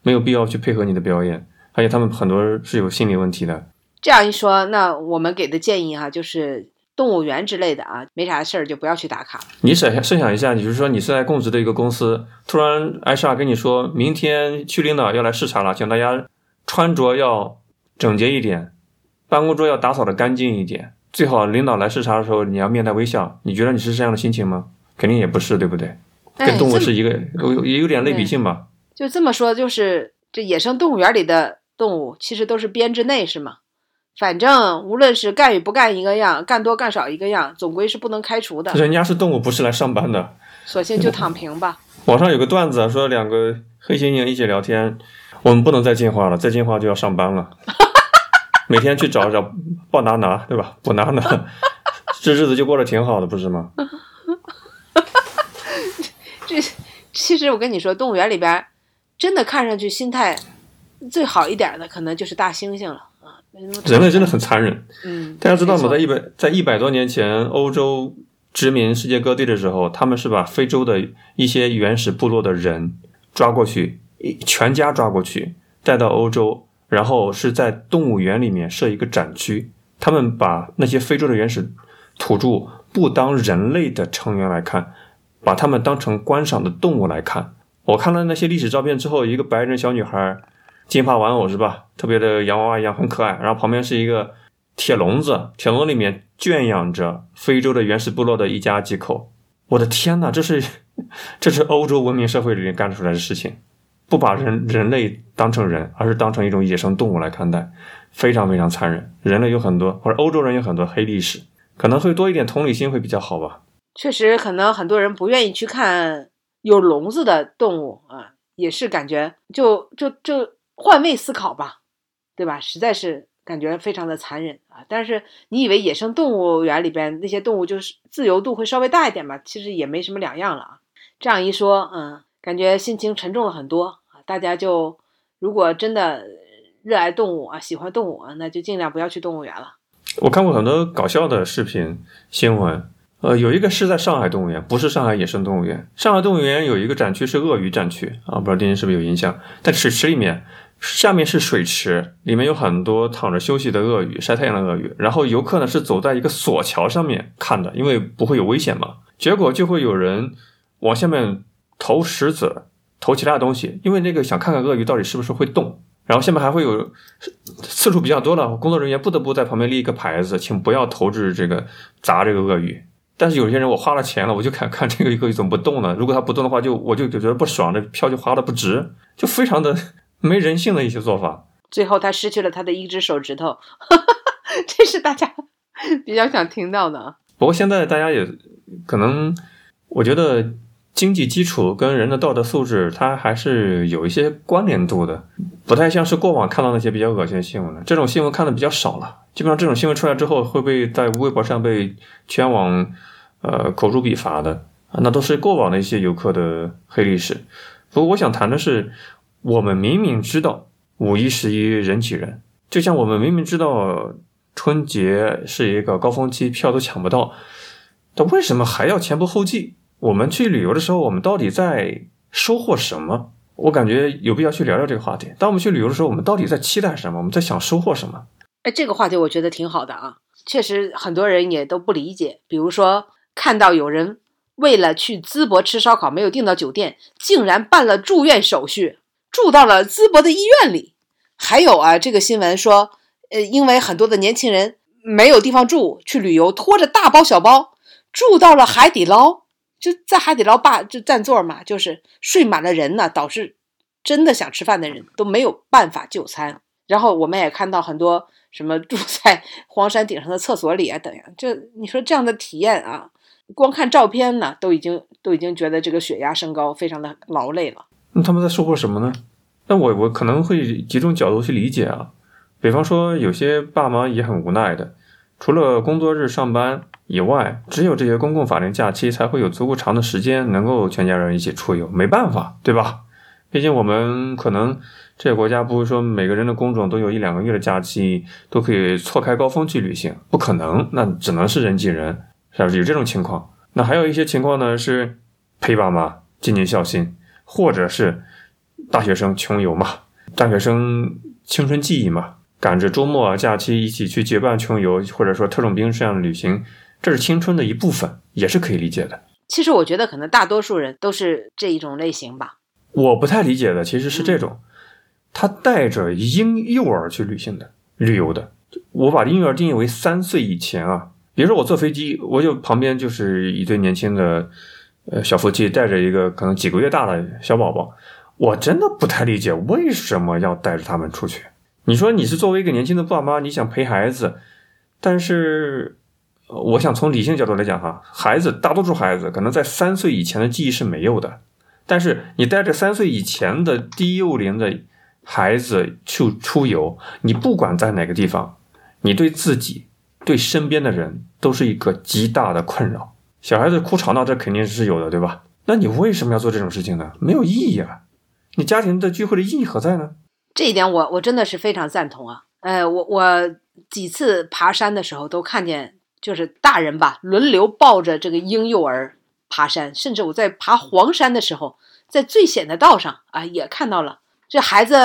没有必要去配合你的表演，而且他们很多是有心理问题的。这样一说，那我们给的建议哈，就是动物园之类的啊，没啥事儿就不要去打卡。你设想设想一下，你就是说你是在供职的一个公司，突然 HR 跟你说，明天区领导要来视察了，请大家穿着要整洁一点，办公桌要打扫的干净一点，最好领导来视察的时候你要面带微笑。你觉得你是这样的心情吗？肯定也不是，对不对？跟动物是一个有也有点类比性吧。就这么说，就是这野生动物园里的动物其实都是编制内，是吗？反正无论是干与不干一个样，干多干少一个样，总归是不能开除的。人家是动物，不是来上班的，索性就躺平吧。[laughs] 网上有个段子说，两个黑猩猩一起聊天，我们不能再进化了，再进化就要上班了，每天去找找抱拿拿，对吧？补拿拿，[laughs] 这日子就过得挺好的，不是吗？[laughs] 这其实我跟你说，动物园里边真的看上去心态最好一点的，可能就是大猩猩了。人类真的很残忍。嗯，大家知道吗？在一百在一百多年前，欧洲殖民世界各地的时候，他们是把非洲的一些原始部落的人抓过去，全家抓过去，带到欧洲，然后是在动物园里面设一个展区。他们把那些非洲的原始土著不当人类的成员来看，把他们当成观赏的动物来看。我看了那些历史照片之后，一个白人小女孩。金发玩偶是吧？特别的洋娃娃一样，很可爱。然后旁边是一个铁笼子，铁笼里面圈养着非洲的原始部落的一家几口。我的天哪，这是 [laughs] 这是欧洲文明社会里面干出来的事情，不把人人类当成人，而是当成一种野生动物来看待，非常非常残忍。人类有很多，或者欧洲人有很多黑历史，可能会多一点同理心会比较好吧。确实，可能很多人不愿意去看有笼子的动物啊，也是感觉就就就。换位思考吧，对吧？实在是感觉非常的残忍啊！但是你以为野生动物园里边那些动物就是自由度会稍微大一点吧？其实也没什么两样了啊！这样一说，嗯，感觉心情沉重了很多啊！大家就如果真的热爱动物啊，喜欢动物啊，那就尽量不要去动物园了。我看过很多搞笑的视频新闻，呃，有一个是在上海动物园，不是上海野生动物园。上海动物园有一个展区是鳄鱼展区啊，不知道丁丁是不是有印象？在水池里面。下面是水池，里面有很多躺着休息的鳄鱼、晒太阳的鳄鱼。然后游客呢是走在一个索桥上面看的，因为不会有危险嘛。结果就会有人往下面投石子、投其他东西，因为那个想看看鳄鱼到底是不是会动。然后下面还会有次数比较多了，工作人员不得不在旁边立一个牌子，请不要投掷这个砸这个鳄鱼。但是有些人我花了钱了，我就看看这个鳄鱼怎么不动呢？如果它不动的话，就我就觉得不爽，这票就花的不值，就非常的。没人性的一些做法，最后他失去了他的一只手指头，[laughs] 这是大家比较想听到的。不过现在大家也可能，我觉得经济基础跟人的道德素质，它还是有一些关联度的，不太像是过往看到那些比较恶心的新闻了。这种新闻看的比较少了，基本上这种新闻出来之后，会被在微博上被全网呃口诛笔伐的啊，那都是过往的一些游客的黑历史。不过我想谈的是。我们明明知道五一、十一人挤人，就像我们明明知道春节是一个高峰期，票都抢不到，但为什么还要前仆后继？我们去旅游的时候，我们到底在收获什么？我感觉有必要去聊聊这个话题。当我们去旅游的时候，我们到底在期待什么？我们在想收获什么？哎，这个话题我觉得挺好的啊，确实很多人也都不理解。比如说，看到有人为了去淄博吃烧烤，没有订到酒店，竟然办了住院手续。住到了淄博的医院里，还有啊，这个新闻说，呃，因为很多的年轻人没有地方住，去旅游拖着大包小包住到了海底捞，就在海底捞霸就占座嘛，就是睡满了人呢，导致真的想吃饭的人都没有办法就餐。然后我们也看到很多什么住在荒山顶上的厕所里啊等呀，这你说这样的体验啊，光看照片呢，都已经都已经觉得这个血压升高，非常的劳累了。那他们在收获什么呢？那我我可能会几种角度去理解啊，比方说有些爸妈也很无奈的，除了工作日上班以外，只有这些公共法定假期才会有足够长的时间能够全家人一起出游，没办法，对吧？毕竟我们可能这个国家不是说每个人的工种都有一两个月的假期，都可以错开高峰去旅行，不可能，那只能是人挤人，是不是有这种情况？那还有一些情况呢，是陪爸妈尽尽孝心，或者是大学生穷游嘛，大学生青春记忆嘛，赶着周末假期一起去结伴穷游，或者说特种兵这样的旅行，这是青春的一部分，也是可以理解的。其实我觉得可能大多数人都是这一种类型吧。我不太理解的其实是这种，他带着婴幼儿去旅行的、旅游的。我把婴幼儿定义为三岁以前啊。比如说我坐飞机，我就旁边就是一对年轻的呃小夫妻，带着一个可能几个月大的小宝宝。我真的不太理解为什么要带着他们出去。你说你是作为一个年轻的爸妈，你想陪孩子，但是我想从理性角度来讲哈，孩子大多数孩子可能在三岁以前的记忆是没有的。但是你带着三岁以前的低幼龄的孩子去出游，你不管在哪个地方，你对自己、对身边的人都是一个极大的困扰。小孩子哭吵闹，这肯定是有的，对吧？那你为什么要做这种事情呢？没有意义啊！你家庭的聚会的意义何在呢？这一点我我真的是非常赞同啊！呃，我我几次爬山的时候都看见，就是大人吧轮流抱着这个婴幼儿。爬山，甚至我在爬黄山的时候，在最险的道上啊，也看到了这孩子。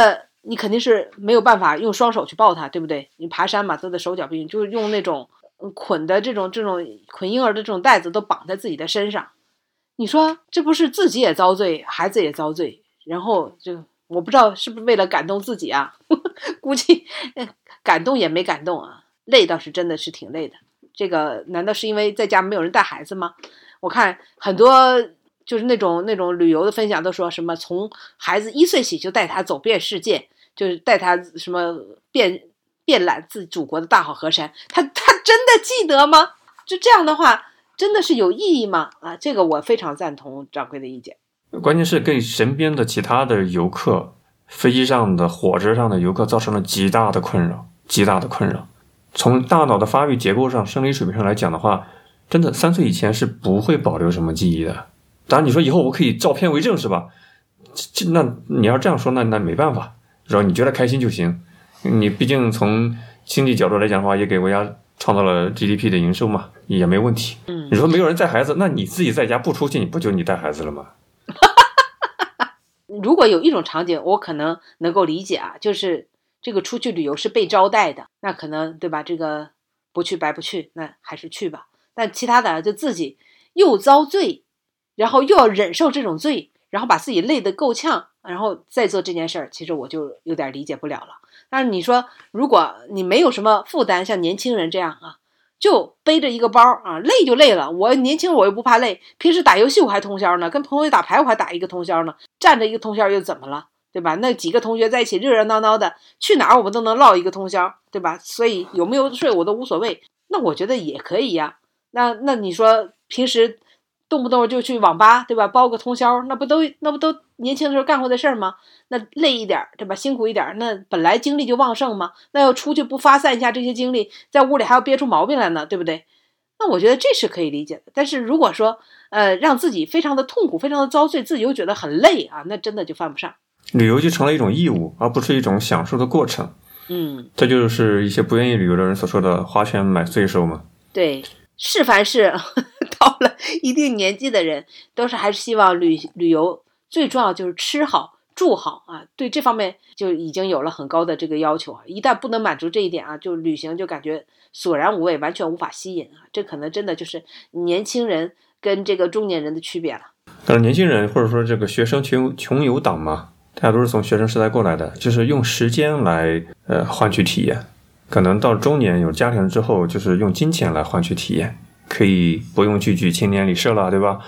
你肯定是没有办法用双手去抱他，对不对？你爬山嘛，都得手脚并用，就是用那种捆的这种这种捆婴儿的这种袋子都绑在自己的身上。你说这不是自己也遭罪，孩子也遭罪？然后就我不知道是不是为了感动自己啊？[laughs] 估计感动也没感动啊，累倒是真的是挺累的。这个难道是因为在家没有人带孩子吗？我看很多就是那种那种旅游的分享，都说什么从孩子一岁起就带他走遍世界，就是带他什么遍遍览自祖国的大好河山，他他真的记得吗？就这样的话，真的是有意义吗？啊，这个我非常赞同掌柜的意见。关键是给身边的其他的游客、飞机上的、火车上的游客造成了极大的困扰，极大的困扰。从大脑的发育结构上、生理水平上来讲的话。真的，三岁以前是不会保留什么记忆的。当然，你说以后我可以照片为证，是吧？这那你要这样说，那那没办法，然后？你觉得开心就行。你毕竟从经济角度来讲的话，也给国家创造了 GDP 的营收嘛，也没问题。嗯，你说没有人带孩子，那你自己在家不出去，你不就你带孩子了吗？[laughs] 如果有一种场景，我可能能够理解啊，就是这个出去旅游是被招待的，那可能对吧？这个不去白不去，那还是去吧。但其他的就自己又遭罪，然后又要忍受这种罪，然后把自己累得够呛，然后再做这件事儿，其实我就有点理解不了了。但是你说，如果你没有什么负担，像年轻人这样啊，就背着一个包啊，累就累了。我年轻我又不怕累，平时打游戏我还通宵呢，跟朋友打牌我还打一个通宵呢，站着一个通宵又怎么了，对吧？那几个同学在一起热热闹闹的，去哪儿我们都能唠一个通宵，对吧？所以有没有睡我都无所谓。那我觉得也可以呀。那那你说平时动不动就去网吧，对吧？包个通宵，那不都那不都年轻的时候干过的事儿吗？那累一点，对吧？辛苦一点，那本来精力就旺盛嘛。那要出去不发散一下这些精力，在屋里还要憋出毛病来呢，对不对？那我觉得这是可以理解的。但是如果说呃让自己非常的痛苦，非常的遭罪，自己又觉得很累啊，那真的就犯不上。旅游就成了一种义务，而不是一种享受的过程。嗯，这就是一些不愿意旅游的人所说的“花钱买罪受”嘛。对。是凡是到了 [laughs] 一定年纪的人，都是还是希望旅旅游，最重要就是吃好住好啊。对这方面就已经有了很高的这个要求啊。一旦不能满足这一点啊，就旅行就感觉索然无味，完全无法吸引啊。这可能真的就是年轻人跟这个中年人的区别了。但是年轻人或者说这个学生穷穷游党嘛，大家都是从学生时代过来的，就是用时间来呃换取体验。可能到中年有家庭之后，就是用金钱来换取体验，可以不用去举青年旅社了，对吧？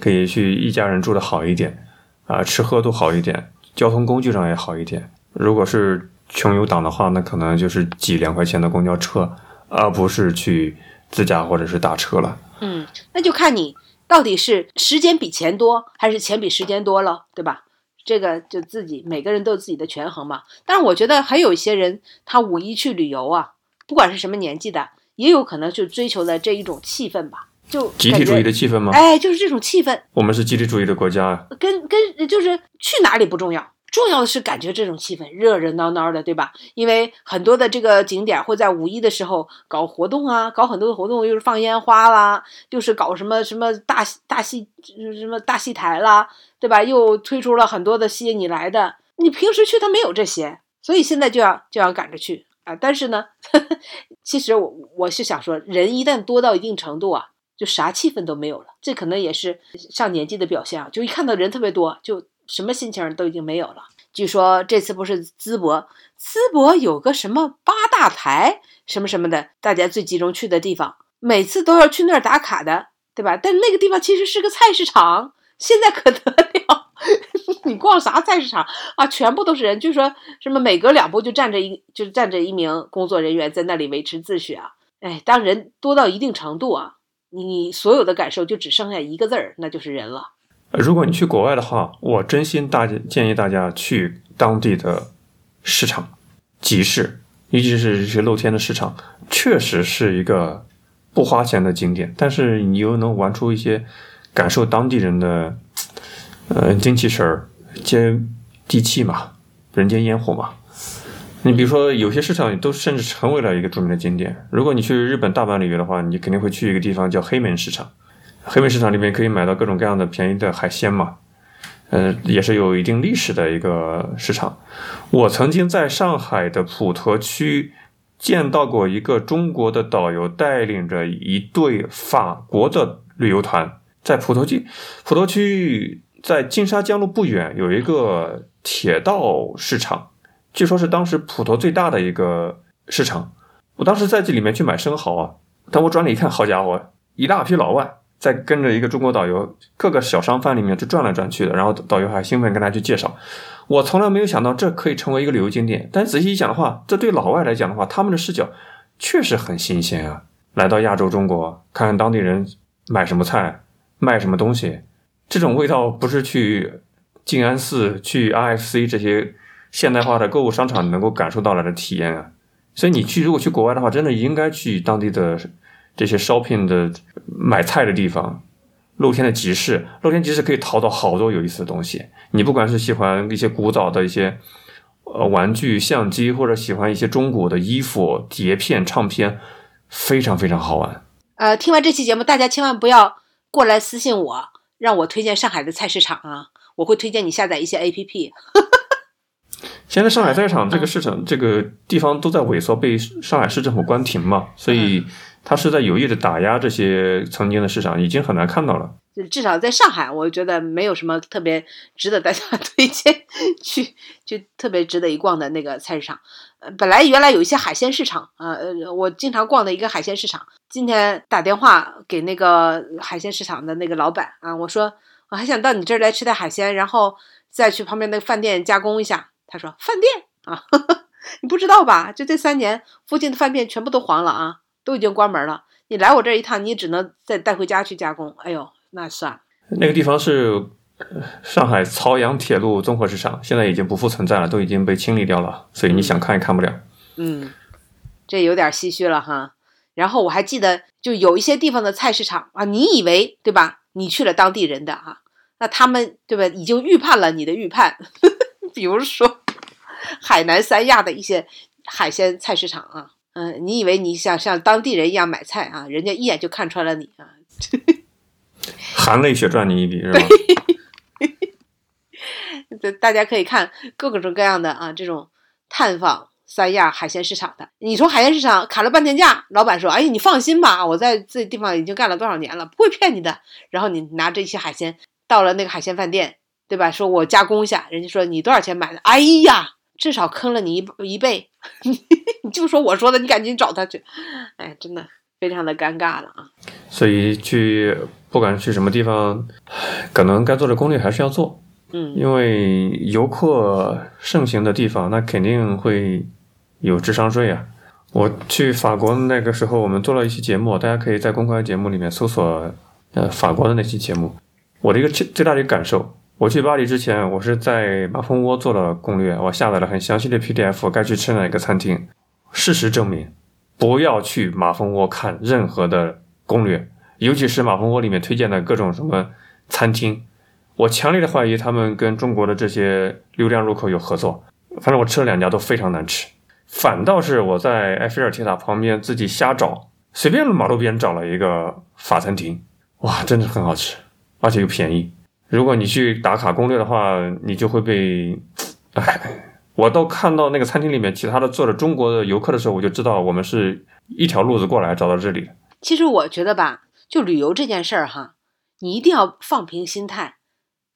可以去一家人住的好一点，啊，吃喝都好一点，交通工具上也好一点。如果是穷游党的话，那可能就是挤两块钱的公交车，而不是去自驾或者是打车了。嗯，那就看你到底是时间比钱多，还是钱比时间多了，对吧？这个就自己每个人都有自己的权衡嘛，但是我觉得还有一些人，他五一去旅游啊，不管是什么年纪的，也有可能就追求的这一种气氛吧。就集体主义的气氛吗？哎，就是这种气氛。我们是集体主义的国家，跟跟就是去哪里不重要，重要的是感觉这种气氛热热闹闹的，对吧？因为很多的这个景点会在五一的时候搞活动啊，搞很多的活动，又是放烟花啦，又是搞什么什么大大戏什么大戏台啦，对吧？又推出了很多的吸引你来的，你平时去它没有这些，所以现在就要就要赶着去啊。但是呢，呵 [laughs] 呵其实我我是想说，人一旦多到一定程度啊。就啥气氛都没有了，这可能也是上年纪的表现啊！就一看到人特别多，就什么心情都已经没有了。据说这次不是淄博，淄博有个什么八大台什么什么的，大家最集中去的地方，每次都要去那儿打卡的，对吧？但那个地方其实是个菜市场，现在可得了，[laughs] 你逛啥菜市场啊？全部都是人，据说什么每隔两步就站着一，就站着一名工作人员在那里维持秩序啊！哎，当人多到一定程度啊。你所有的感受就只剩下一个字儿，那就是人了。如果你去国外的话，我真心大建议大家去当地的市场、集市，尤其是这些露天的市场，确实是一个不花钱的景点，但是你又能玩出一些感受当地人的呃精气神儿、接地气嘛，人间烟火嘛。你比如说，有些市场都甚至成为了一个著名的景点。如果你去日本大阪旅游的话，你肯定会去一个地方叫黑门市场。黑门市场里面可以买到各种各样的便宜的海鲜嘛，呃，也是有一定历史的一个市场。我曾经在上海的普陀区见到过一个中国的导游带领着一对法国的旅游团，在普陀区，普陀区在金沙江路不远有一个铁道市场。据说是当时普陀最大的一个市场，我当时在这里面去买生蚝啊，但我转了一看，好家伙，一大批老外在跟着一个中国导游，各个小商贩里面去转来转去的，然后导游还兴奋跟大家去介绍。我从来没有想到这可以成为一个旅游景点，但仔细一想的话，这对老外来讲的话，他们的视角确实很新鲜啊。来到亚洲中国，看看当地人买什么菜，卖什么东西，这种味道不是去静安寺、去 IFC 这些。现代化的购物商场能够感受到来的体验啊，所以你去如果去国外的话，真的应该去当地的这些 shopping 的买菜的地方，露天的集市，露天集市可以淘到好多有意思的东西。你不管是喜欢一些古早的一些呃玩具、相机，或者喜欢一些中古的衣服、碟片、唱片，非常非常好玩。呃，听完这期节目，大家千万不要过来私信我，让我推荐上海的菜市场啊，我会推荐你下载一些 APP。[laughs] 现在上海菜市场这个市场这个地方都在萎缩，被上海市政府关停嘛，所以他是在有意的打压这些曾经的市场，已经很难看到了。就至少在上海，我觉得没有什么特别值得大家 [laughs] 推荐去去特别值得一逛的那个菜市场。呃，本来原来有一些海鲜市场啊，呃，我经常逛的一个海鲜市场，今天打电话给那个海鲜市场的那个老板啊，我说我还想到你这儿来吃点海鲜，然后再去旁边那个饭店加工一下。他说：“饭店啊，[laughs] 你不知道吧？就这三年，附近的饭店全部都黄了啊，都已经关门了。你来我这一趟，你只能再带回家去加工。哎呦，那算了。那个地方是上海曹杨铁路综合市场，现在已经不复存在了，都已经被清理掉了，所以你想看也看不了。嗯，这有点唏嘘了哈。然后我还记得，就有一些地方的菜市场啊，你以为对吧？你去了当地人的啊，那他们对吧？已经预判了你的预判，[laughs] 比如说。”海南三亚的一些海鲜菜市场啊，嗯，你以为你想像当地人一样买菜啊？人家一眼就看穿了你啊，[laughs] 含泪血赚你一笔是吧？[laughs] 这大家可以看各种各样的啊，这种探访三亚海鲜市场的。你从海鲜市场砍了半天价，老板说：“哎，你放心吧，我在这地方已经干了多少年了，不会骗你的。”然后你拿这些海鲜到了那个海鲜饭店，对吧？说我加工一下，人家说你多少钱买的？哎呀！至少坑了你一一倍，[laughs] 你就说我说的，你赶紧找他去。哎，真的非常的尴尬了啊！所以去不管去什么地方，可能该做的攻略还是要做。嗯，因为游客盛行的地方，那肯定会有智商税啊。我去法国那个时候，我们做了一期节目，大家可以在公开节目里面搜索呃法国的那期节目。我的一个最最大的一个感受。我去巴黎之前，我是在马蜂窝做了攻略，我下载了很详细的 PDF，该去吃哪个餐厅。事实证明，不要去马蜂窝看任何的攻略，尤其是马蜂窝里面推荐的各种什么餐厅，我强烈的怀疑他们跟中国的这些流量入口有合作。反正我吃了两家都非常难吃，反倒是我在埃菲尔铁塔旁边自己瞎找，随便马路边找了一个法餐厅，哇，真的很好吃，而且又便宜。如果你去打卡攻略的话，你就会被，哎。[laughs] 我到看到那个餐厅里面其他的坐着中国的游客的时候，我就知道我们是一条路子过来找到这里的。其实我觉得吧，就旅游这件事儿哈，你一定要放平心态，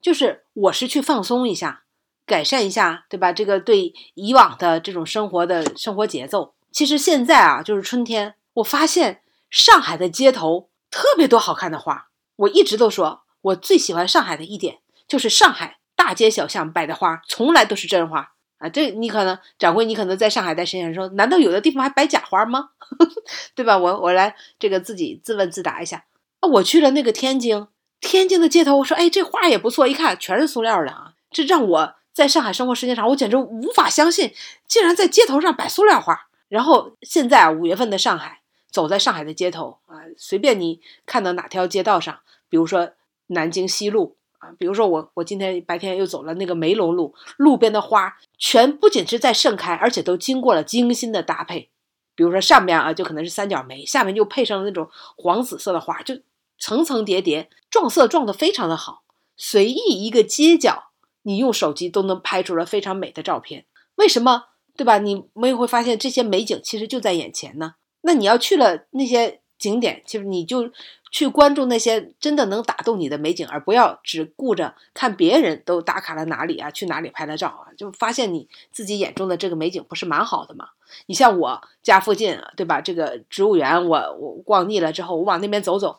就是我是去放松一下，改善一下，对吧？这个对以往的这种生活的生活节奏。其实现在啊，就是春天，我发现上海的街头特别多好看的花。我一直都说我最喜欢上海的一点，就是上海大街小巷摆的花从来都是真花。啊，这你可能掌柜，你可能在上海待时间说，难道有的地方还摆假花吗？[laughs] 对吧？我我来这个自己自问自答一下。啊，我去了那个天津，天津的街头，我说，哎，这花也不错，一看全是塑料的啊，这让我在上海生活时间长，我简直无法相信，竟然在街头上摆塑料花。然后现在啊，五月份的上海，走在上海的街头啊，随便你看到哪条街道上，比如说南京西路。啊，比如说我，我今天白天又走了那个梅龙路，路边的花全不仅是在盛开，而且都经过了精心的搭配。比如说上面啊，就可能是三角梅，下面就配上了那种黄紫色的花，就层层叠叠，撞色撞得非常的好。随意一个街角，你用手机都能拍出了非常美的照片。为什么？对吧？你没有会发现这些美景其实就在眼前呢？那你要去了那些景点，其实你就。去关注那些真的能打动你的美景，而不要只顾着看别人都打卡了哪里啊，去哪里拍了照啊，就发现你自己眼中的这个美景不是蛮好的吗？你像我家附近，对吧？这个植物园，我我逛腻了之后，我往那边走走。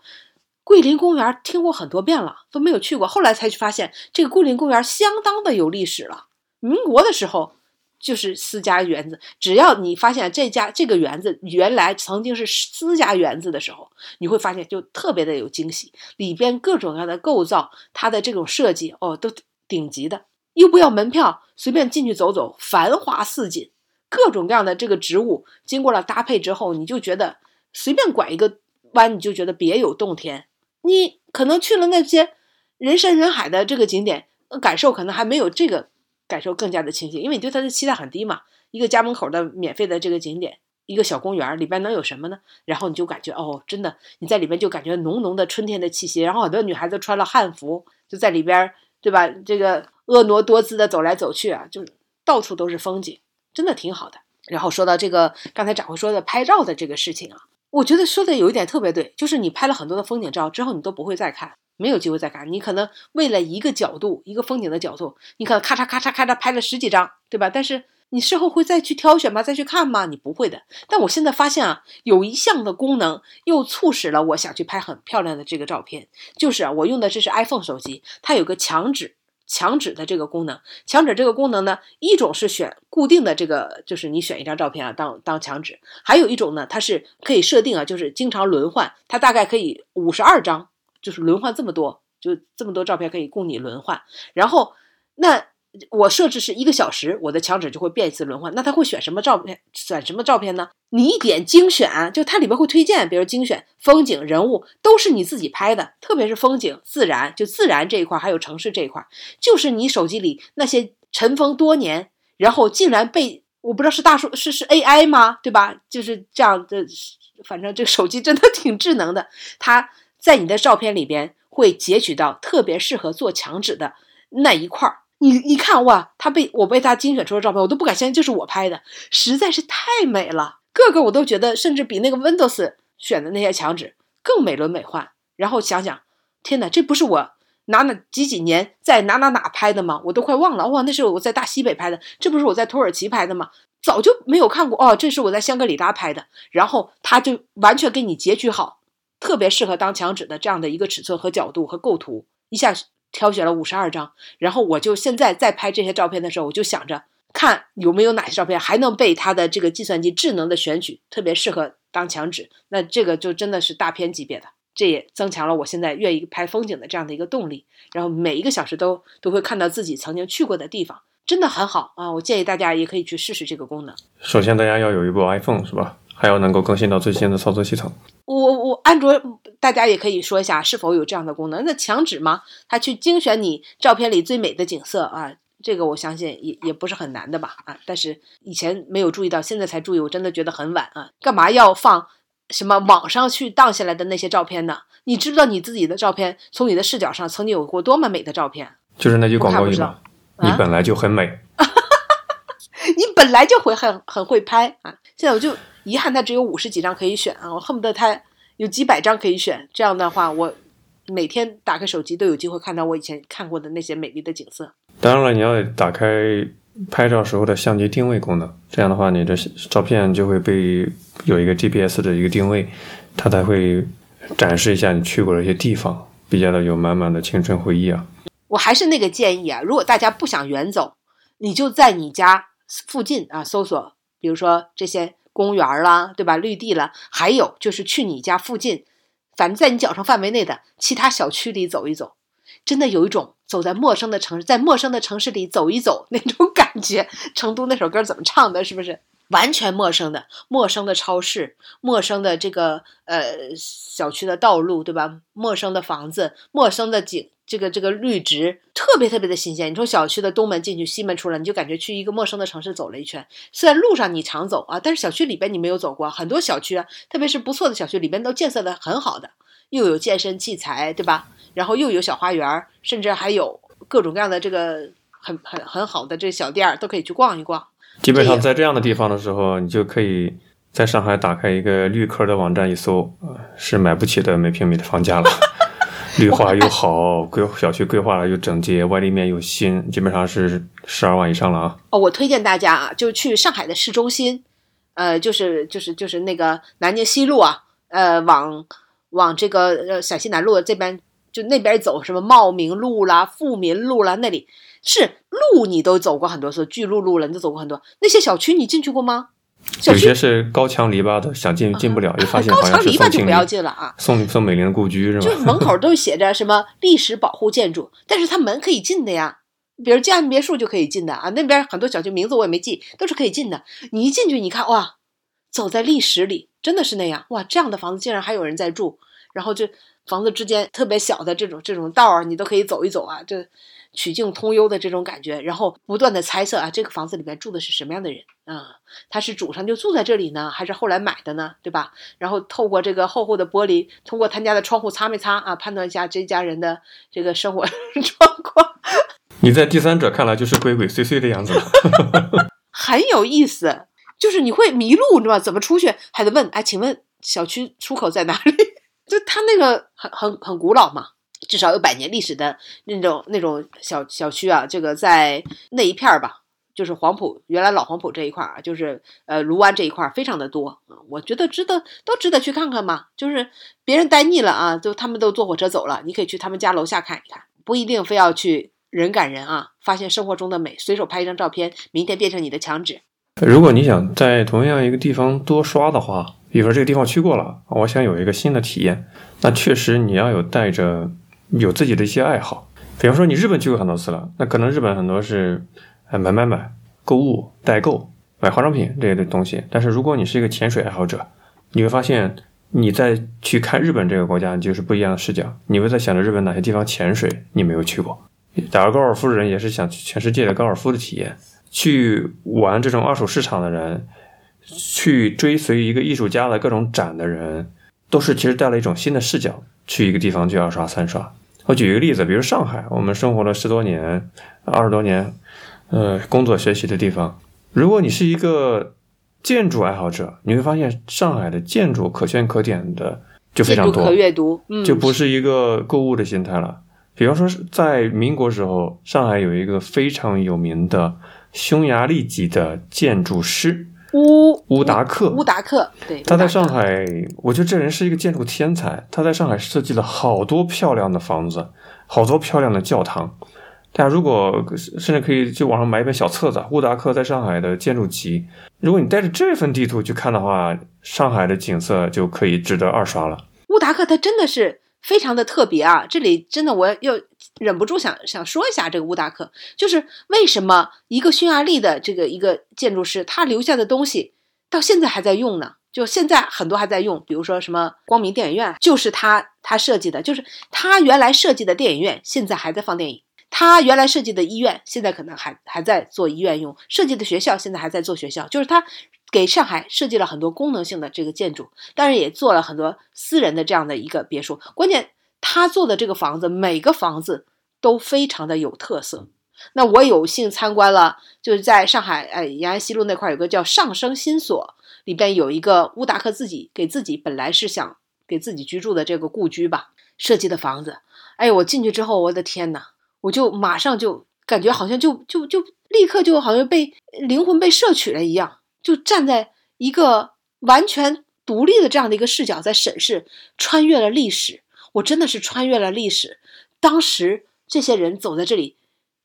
桂林公园听过很多遍了，都没有去过，后来才去发现这个桂林公园相当的有历史了，民国的时候。就是私家园子，只要你发现这家这个园子原来曾经是私家园子的时候，你会发现就特别的有惊喜，里边各种各样的构造，它的这种设计哦，都顶级的，又不要门票，随便进去走走，繁花似锦，各种各样的这个植物经过了搭配之后，你就觉得随便拐一个弯，你就觉得别有洞天。你可能去了那些人山人海的这个景点，感受可能还没有这个。感受更加的清晰，因为你对它的期待很低嘛。一个家门口的免费的这个景点，一个小公园里边能有什么呢？然后你就感觉哦，真的你在里边就感觉浓浓的春天的气息。然后很多女孩子穿了汉服，就在里边，对吧？这个婀娜多姿的走来走去啊，就到处都是风景，真的挺好的。然后说到这个刚才掌柜说的拍照的这个事情啊，我觉得说的有一点特别对，就是你拍了很多的风景照之后，你都不会再看。没有机会再看，你可能为了一个角度、一个风景的角度，你可能咔嚓咔嚓咔嚓拍了十几张，对吧？但是你事后会再去挑选吗？再去看吗？你不会的。但我现在发现啊，有一项的功能又促使了我想去拍很漂亮的这个照片，就是啊，我用的这是 iPhone 手机，它有个墙纸墙纸的这个功能。墙纸这个功能呢，一种是选固定的这个，就是你选一张照片啊当当墙纸；还有一种呢，它是可以设定啊，就是经常轮换，它大概可以五十二张。就是轮换这么多，就这么多照片可以供你轮换。然后，那我设置是一个小时，我的墙纸就会变一次轮换。那他会选什么照片？选什么照片呢？你一点精选，就它里边会推荐，比如精选风景、人物，都是你自己拍的。特别是风景、自然，就自然这一块，还有城市这一块，就是你手机里那些尘封多年，然后竟然被我不知道是大数是是 AI 吗？对吧？就是这样的，反正这个手机真的挺智能的，它。在你的照片里边会截取到特别适合做墙纸的那一块儿，你一看哇，他被我被他精选出的照片，我都不敢相信这是我拍的，实在是太美了，个个我都觉得甚至比那个 Windows 选的那些墙纸更美轮美奂。然后想想，天哪，这不是我哪哪几几年在哪哪哪拍的吗？我都快忘了哇，那是我在大西北拍的，这不是我在土耳其拍的吗？早就没有看过哦，这是我在香格里拉拍的，然后他就完全给你截取好。特别适合当墙纸的这样的一个尺寸和角度和构图，一下挑选了五十二张，然后我就现在在拍这些照片的时候，我就想着看有没有哪些照片还能被它的这个计算机智能的选取，特别适合当墙纸，那这个就真的是大片级别的，这也增强了我现在愿意拍风景的这样的一个动力，然后每一个小时都都会看到自己曾经去过的地方，真的很好啊！我建议大家也可以去试试这个功能。首先，大家要有一部 iPhone 是吧？还要能够更新到最新的操作系统。我我安卓大家也可以说一下是否有这样的功能？那墙纸吗？它去精选你照片里最美的景色啊，这个我相信也也不是很难的吧啊。但是以前没有注意到，现在才注意，我真的觉得很晚啊。干嘛要放什么网上去荡下来的那些照片呢？你知不知道你自己的照片从你的视角上曾经有过多么美的照片？就是那句广告语嘛，你本来就很美，[laughs] 你本来就会很很会拍啊。现在我就。遗憾，它只有五十几张可以选啊！我恨不得它有几百张可以选。这样的话，我每天打开手机都有机会看到我以前看过的那些美丽的景色。当然了，你要打开拍照时候的相机定位功能，这样的话，你的照片就会被有一个 GPS 的一个定位，它才会展示一下你去过的一些地方，比较的有满满的青春回忆啊！我还是那个建议啊，如果大家不想远走，你就在你家附近啊搜索，比如说这些。公园啦，对吧？绿地啦，还有就是去你家附近，反正在你脚上范围内的其他小区里走一走，真的有一种走在陌生的城市，在陌生的城市里走一走 [laughs] 那种感觉。成都那首歌怎么唱的？是不是完全陌生的？陌生的超市，陌生的这个呃小区的道路，对吧？陌生的房子，陌生的景。这个这个绿植特别特别的新鲜。你从小区的东门进去，西门出来，你就感觉去一个陌生的城市走了一圈。虽然路上你常走啊，但是小区里边你没有走过。很多小区啊，特别是不错的小区里边都建设的很好的，又有健身器材，对吧？然后又有小花园，甚至还有各种各样的这个很很很好的这小店儿，都可以去逛一逛。基本上在这样的地方的时候，你就可以在上海打开一个绿科的网站一搜，是买不起的每平米的房价了。[laughs] 绿化又好，规小区规划又整洁，外立面又新，基本上是十二万以上了啊！哦，我推荐大家啊，就去上海的市中心，呃，就是就是就是那个南京西路啊，呃，往往这个呃陕西南路这边，就那边走，什么茂名路啦、富民路啦，那里是路你都走过很多次，巨鹿路了你都走过很多，那些小区你进去过吗？有些是高墙篱笆的，想进进不了，又发现高墙篱笆就不要进了啊！宋宋美龄的故居是吗？就 [laughs] 门口都写着什么历史保护建筑，但是它门可以进的呀，比如建安别墅就可以进的啊。那边很多小区名字我也没记，都是可以进的。你一进去，你看哇，走在历史里，真的是那样哇！这样的房子竟然还有人在住，然后就房子之间特别小的这种这种道儿，你都可以走一走啊，这。曲径通幽的这种感觉，然后不断的猜测啊，这个房子里面住的是什么样的人啊？他是祖上就住在这里呢，还是后来买的呢？对吧？然后透过这个厚厚的玻璃，通过他家的窗户擦没擦啊，判断一下这家人的这个生活 [laughs] 状况。你在第三者看来就是鬼鬼祟祟的样子，[laughs] 很有意思。就是你会迷路，你知道怎么出去？还得问，哎，请问小区出口在哪里？[laughs] 就他那个很很很古老嘛。至少有百年历史的那种那种小小区啊，这个在那一片儿吧，就是黄埔原来老黄埔这一块儿啊，就是呃卢湾这一块儿非常的多，我觉得值得都值得去看看嘛。就是别人待腻了啊，就他们都坐火车走了，你可以去他们家楼下看一看，不一定非要去人赶人啊，发现生活中的美，随手拍一张照片，明天变成你的墙纸。如果你想在同样一个地方多刷的话，比如说这个地方去过了，我想有一个新的体验，那确实你要有带着。有自己的一些爱好，比方说你日本去过很多次了，那可能日本很多是，呃买买买、购物、代购、买化妆品这些的东西。但是如果你是一个潜水爱好者，你会发现你在去看日本这个国家就是不一样的视角。你会在想着日本哪些地方潜水你没有去过，打个高尔夫的人也是想去全世界的高尔夫的体验。去玩这种二手市场的人，去追随一个艺术家的各种展的人，都是其实带了一种新的视角去一个地方就要刷三刷。我举一个例子，比如上海，我们生活了十多年、二十多年，呃，工作学习的地方。如果你是一个建筑爱好者，你会发现上海的建筑可圈可点的就非常多，可阅读，就不是一个购物的心态了。比方说，在民国时候，上海有一个非常有名的匈牙利籍的建筑师。乌乌达克，乌达克，对，他在上海，我觉得这人是一个建筑天才。他在上海设计了好多漂亮的房子，好多漂亮的教堂。大家如果甚至可以去网上买一本小册子《乌达克在上海的建筑集》。如果你带着这份地图去看的话，上海的景色就可以值得二刷了。乌达克他真的是。非常的特别啊！这里真的，我又忍不住想想说一下这个乌达克，就是为什么一个匈牙利的这个一个建筑师，他留下的东西到现在还在用呢？就现在很多还在用，比如说什么光明电影院，就是他他设计的，就是他原来设计的电影院，现在还在放电影。他原来设计的医院，现在可能还还在做医院用；设计的学校，现在还在做学校。就是他给上海设计了很多功能性的这个建筑，当然也做了很多私人的这样的一个别墅。关键他做的这个房子，每个房子都非常的有特色。那我有幸参观了，就是在上海，哎，延安西路那块有个叫上升新所，里边有一个乌达克自己给自己本来是想给自己居住的这个故居吧设计的房子。哎，我进去之后，我的天呐！我就马上就感觉好像就就就立刻就好像被灵魂被摄取了一样，就站在一个完全独立的这样的一个视角在审视，穿越了历史。我真的是穿越了历史。当时这些人走在这里，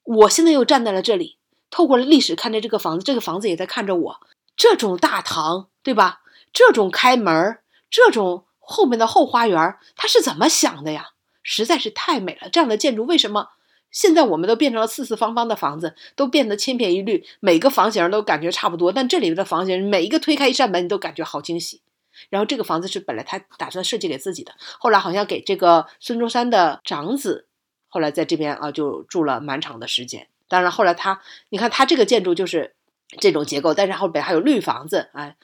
我现在又站在了这里，透过了历史看着这个房子，这个房子也在看着我。这种大堂，对吧？这种开门，这种后面的后花园，他是怎么想的呀？实在是太美了。这样的建筑为什么？现在我们都变成了四四方方的房子，都变得千篇一律，每个房型都感觉差不多。但这里面的房型，每一个推开一扇门，你都感觉好惊喜。然后这个房子是本来他打算设计给自己的，后来好像给这个孙中山的长子，后来在这边啊就住了蛮长的时间。当然后来他，你看他这个建筑就是这种结构，但是后边还有绿房子啊，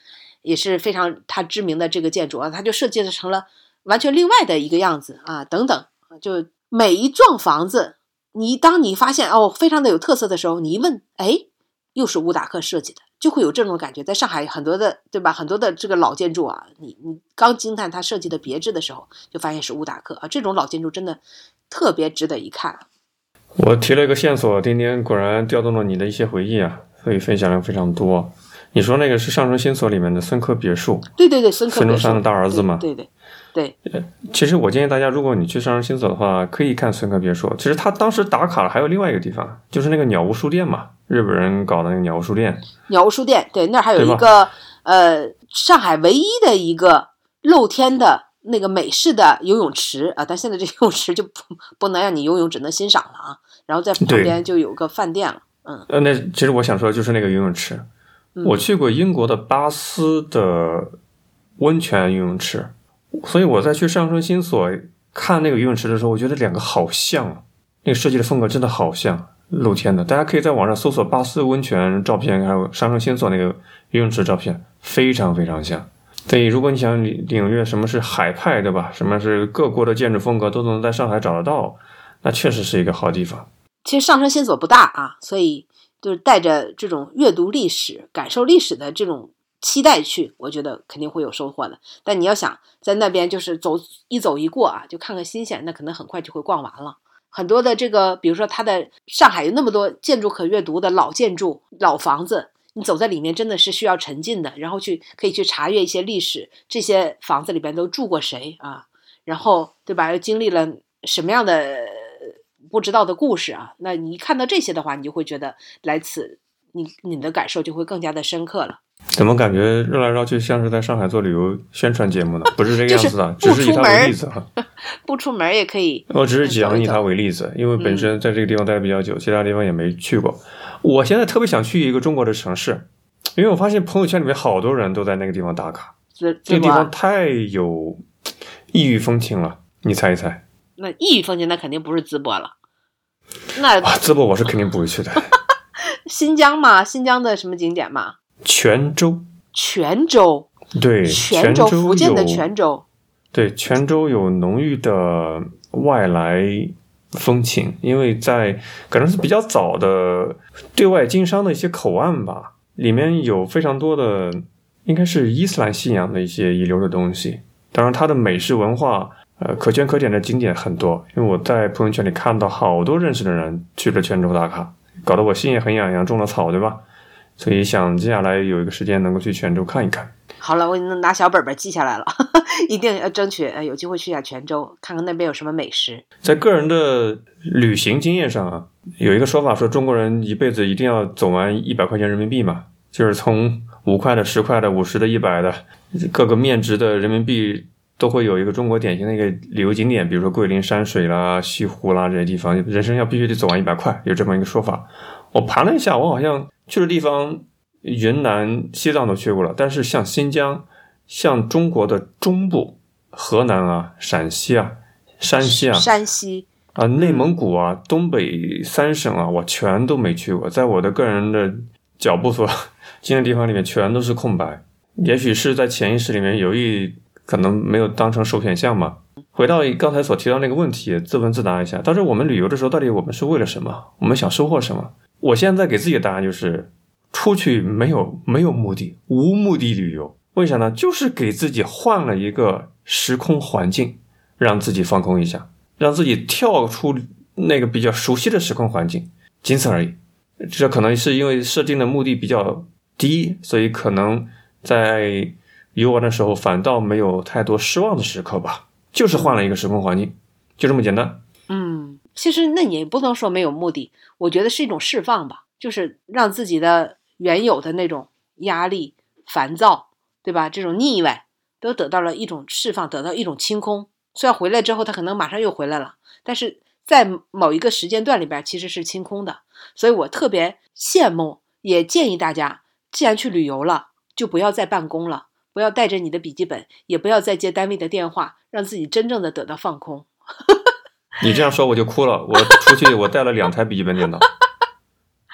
也是非常他知名的这个建筑啊，他就设计的成了完全另外的一个样子啊，等等，就每一幢房子。你当你发现哦，非常的有特色的时候，你一问，哎，又是乌达克设计的，就会有这种感觉。在上海很多的，对吧？很多的这个老建筑啊，你你刚惊叹它设计的别致的时候，就发现是乌达克啊。这种老建筑真的特别值得一看。我提了一个线索，丁丁果然调动了你的一些回忆啊，所以分享量非常多。你说那个是上升新所里面的孙科别墅？对对对，孙科孙中山的大儿子嘛？对对。对，其实我建议大家，如果你去上升新所的话，可以看孙科别墅。其实他当时打卡了，还有另外一个地方，就是那个鸟屋书店嘛，日本人搞的那个鸟屋书店。鸟屋书店，对，那儿还有一个呃，上海唯一的一个露天的那个美式的游泳池啊，但现在这游泳池就不不能让你游泳，只能欣赏了啊。然后在旁边就有个饭店了，嗯。呃，那其实我想说的就是那个游泳池，我去过英国的巴斯的温泉游泳池。所以我在去上升新所看那个游泳池的时候，我觉得两个好像，那个设计的风格真的好像露天的。大家可以在网上搜索巴斯温泉照片，还有上升新所那个游泳池照片，非常非常像。所以如果你想领领略什么是海派，对吧？什么是各国的建筑风格都能在上海找得到，那确实是一个好地方。其实上升新所不大啊，所以就是带着这种阅读历史、感受历史的这种。期待去，我觉得肯定会有收获的。但你要想在那边就是走一走一过啊，就看看新鲜，那可能很快就会逛完了。很多的这个，比如说它的上海有那么多建筑可阅读的老建筑、老房子，你走在里面真的是需要沉浸的，然后去可以去查阅一些历史，这些房子里边都住过谁啊？然后对吧？又经历了什么样的不知道的故事啊？那你一看到这些的话，你就会觉得来此你你的感受就会更加的深刻了。怎么感觉绕来绕去像是在上海做旅游宣传节目呢？不是这个样子的，只是以它为例子哈。[laughs] 不出门也可以。我只是讲以它为例子，因为本身在这个地方待的比较久，其他地方也没去过。我现在特别想去一个中国的城市，因为我发现朋友圈里面好多人都在那个地方打卡。这这个地方太有异域风情了，你猜一猜？那异域风情那肯定不是淄博了。那淄博我是肯定不会去的。[laughs] 新疆嘛，新疆的什么景点嘛？泉州，泉州，对，泉州，福建的泉州，对，泉州有浓郁的外来风情，因为在可能是比较早的对外经商的一些口岸吧，里面有非常多的应该是伊斯兰信仰的一些遗留的东西。当然，它的美食文化，呃，可圈可点的景点很多。因为我在朋友圈里看到好多认识的人去了泉州打卡，搞得我心也很痒痒，种了草，对吧？所以想接下来有一个时间能够去泉州看一看。好了，我已经拿小本本记下来了，[laughs] 一定要争取有机会去一下泉州，看看那边有什么美食。在个人的旅行经验上啊，有一个说法说中国人一辈子一定要走完一百块钱人民币嘛，就是从五块的、十块的、五十的、一百的各个面值的人民币都会有一个中国典型的一个旅游景点，比如说桂林山水啦、西湖啦这些地方，人生要必须得走完一百块，有这么一个说法。我盘了一下，我好像去的地方，云南、西藏都去过了，但是像新疆、像中国的中部，河南啊、陕西啊、山西啊、山西啊、内蒙古啊、东北三省啊，我全都没去过。在我的个人的脚步所 [laughs] 经的地方里面，全都是空白。也许是在潜意识里面有意可能没有当成首选项嘛。回到刚才所提到那个问题，自问自答一下：当时我们旅游的时候，到底我们是为了什么？我们想收获什么？我现在给自己的答案就是：出去没有没有目的，无目的旅游。为啥呢？就是给自己换了一个时空环境，让自己放空一下，让自己跳出那个比较熟悉的时空环境，仅此而已。这可能是因为设定的目的比较低，所以可能在游玩的时候反倒没有太多失望的时刻吧。就是换了一个时空环境，就这么简单。嗯，其实那也不能说没有目的，我觉得是一种释放吧，就是让自己的原有的那种压力、烦躁，对吧？这种腻歪都得到了一种释放，得到一种清空。虽然回来之后他可能马上又回来了，但是在某一个时间段里边其实是清空的。所以我特别羡慕，也建议大家，既然去旅游了，就不要再办公了。不要带着你的笔记本，也不要再接单位的电话，让自己真正的得到放空。你这样说我就哭了。我出去我带了两台笔记本电脑，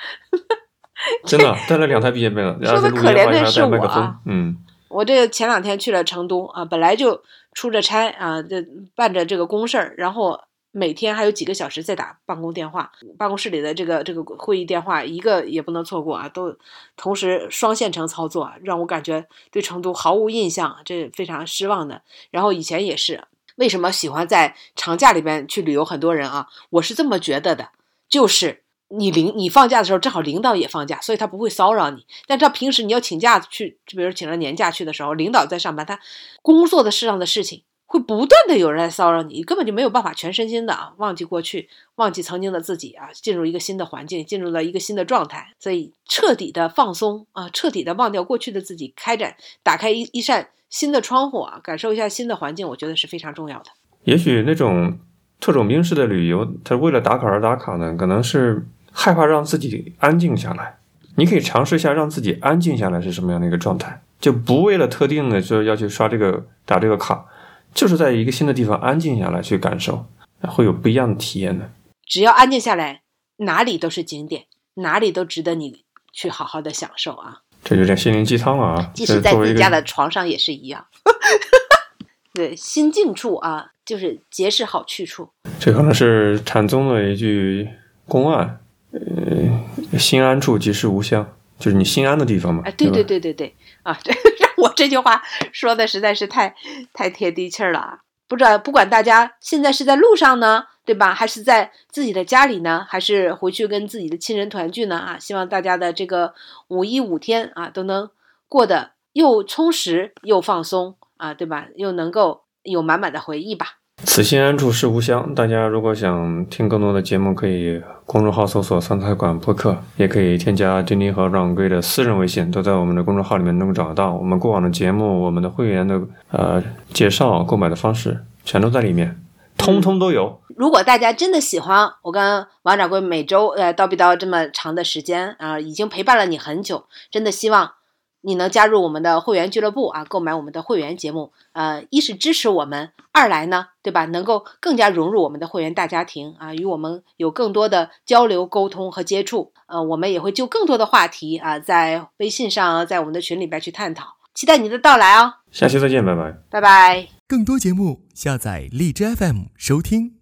[laughs] 真的带了两台笔记本电脑。说的可怜的是我啊，嗯，我这前两天去了成都啊，本来就出着差啊，这办着这个公事儿，然后。每天还有几个小时在打办公电话，办公室里的这个这个会议电话一个也不能错过啊，都同时双线程操作，让我感觉对成都毫无印象，这非常失望的。然后以前也是，为什么喜欢在长假里边去旅游？很多人啊，我是这么觉得的，就是你领你放假的时候，正好领导也放假，所以他不会骚扰你。但他平时你要请假去，就比如请了年假去的时候，领导在上班，他工作的事上的事情。会不断的有人来骚扰你，你根本就没有办法全身心的啊忘记过去，忘记曾经的自己啊，进入一个新的环境，进入了一个新的状态，所以彻底的放松啊，彻底的忘掉过去的自己，开展打开一一扇新的窗户啊，感受一下新的环境，我觉得是非常重要的。也许那种特种兵式的旅游，他为了打卡而打卡呢，可能是害怕让自己安静下来。你可以尝试一下让自己安静下来是什么样的一个状态，就不为了特定的说要去刷这个打这个卡。就是在一个新的地方安静下来去感受，会有不一样的体验的。只要安静下来，哪里都是景点，哪里都值得你去好好的享受啊！这有点心灵鸡汤了啊！即使在自己家的床上也是一样。[laughs] 对，心静处啊，就是皆是好去处。这可能是禅宗的一句公案：呃，心安处即是吾乡，就是你心安的地方嘛。哎，对对对对对啊！[laughs] 对。我这句话说的实在是太太贴地气儿了啊！不知道不管大家现在是在路上呢，对吧？还是在自己的家里呢？还是回去跟自己的亲人团聚呢？啊！希望大家的这个五一五天啊，都能过得又充实又放松啊，对吧？又能够有满满的回忆吧。此心安处是吾乡。大家如果想听更多的节目，可以公众号搜索“三菜馆播客”，也可以添加丁丁和阮贵的私人微信，都在我们的公众号里面能够找得到。我们过往的节目、我们的会员的呃介绍、购买的方式，全都在里面，通通都有。如果大家真的喜欢我跟王掌柜每周呃叨逼叨这么长的时间啊，已经陪伴了你很久，真的希望。你能加入我们的会员俱乐部啊，购买我们的会员节目，呃，一是支持我们，二来呢，对吧？能够更加融入我们的会员大家庭啊，与我们有更多的交流、沟通和接触。呃，我们也会就更多的话题啊，在微信上，在我们的群里边去探讨。期待你的到来哦！下期再见，拜拜，拜拜。更多节目下载荔枝 FM 收听。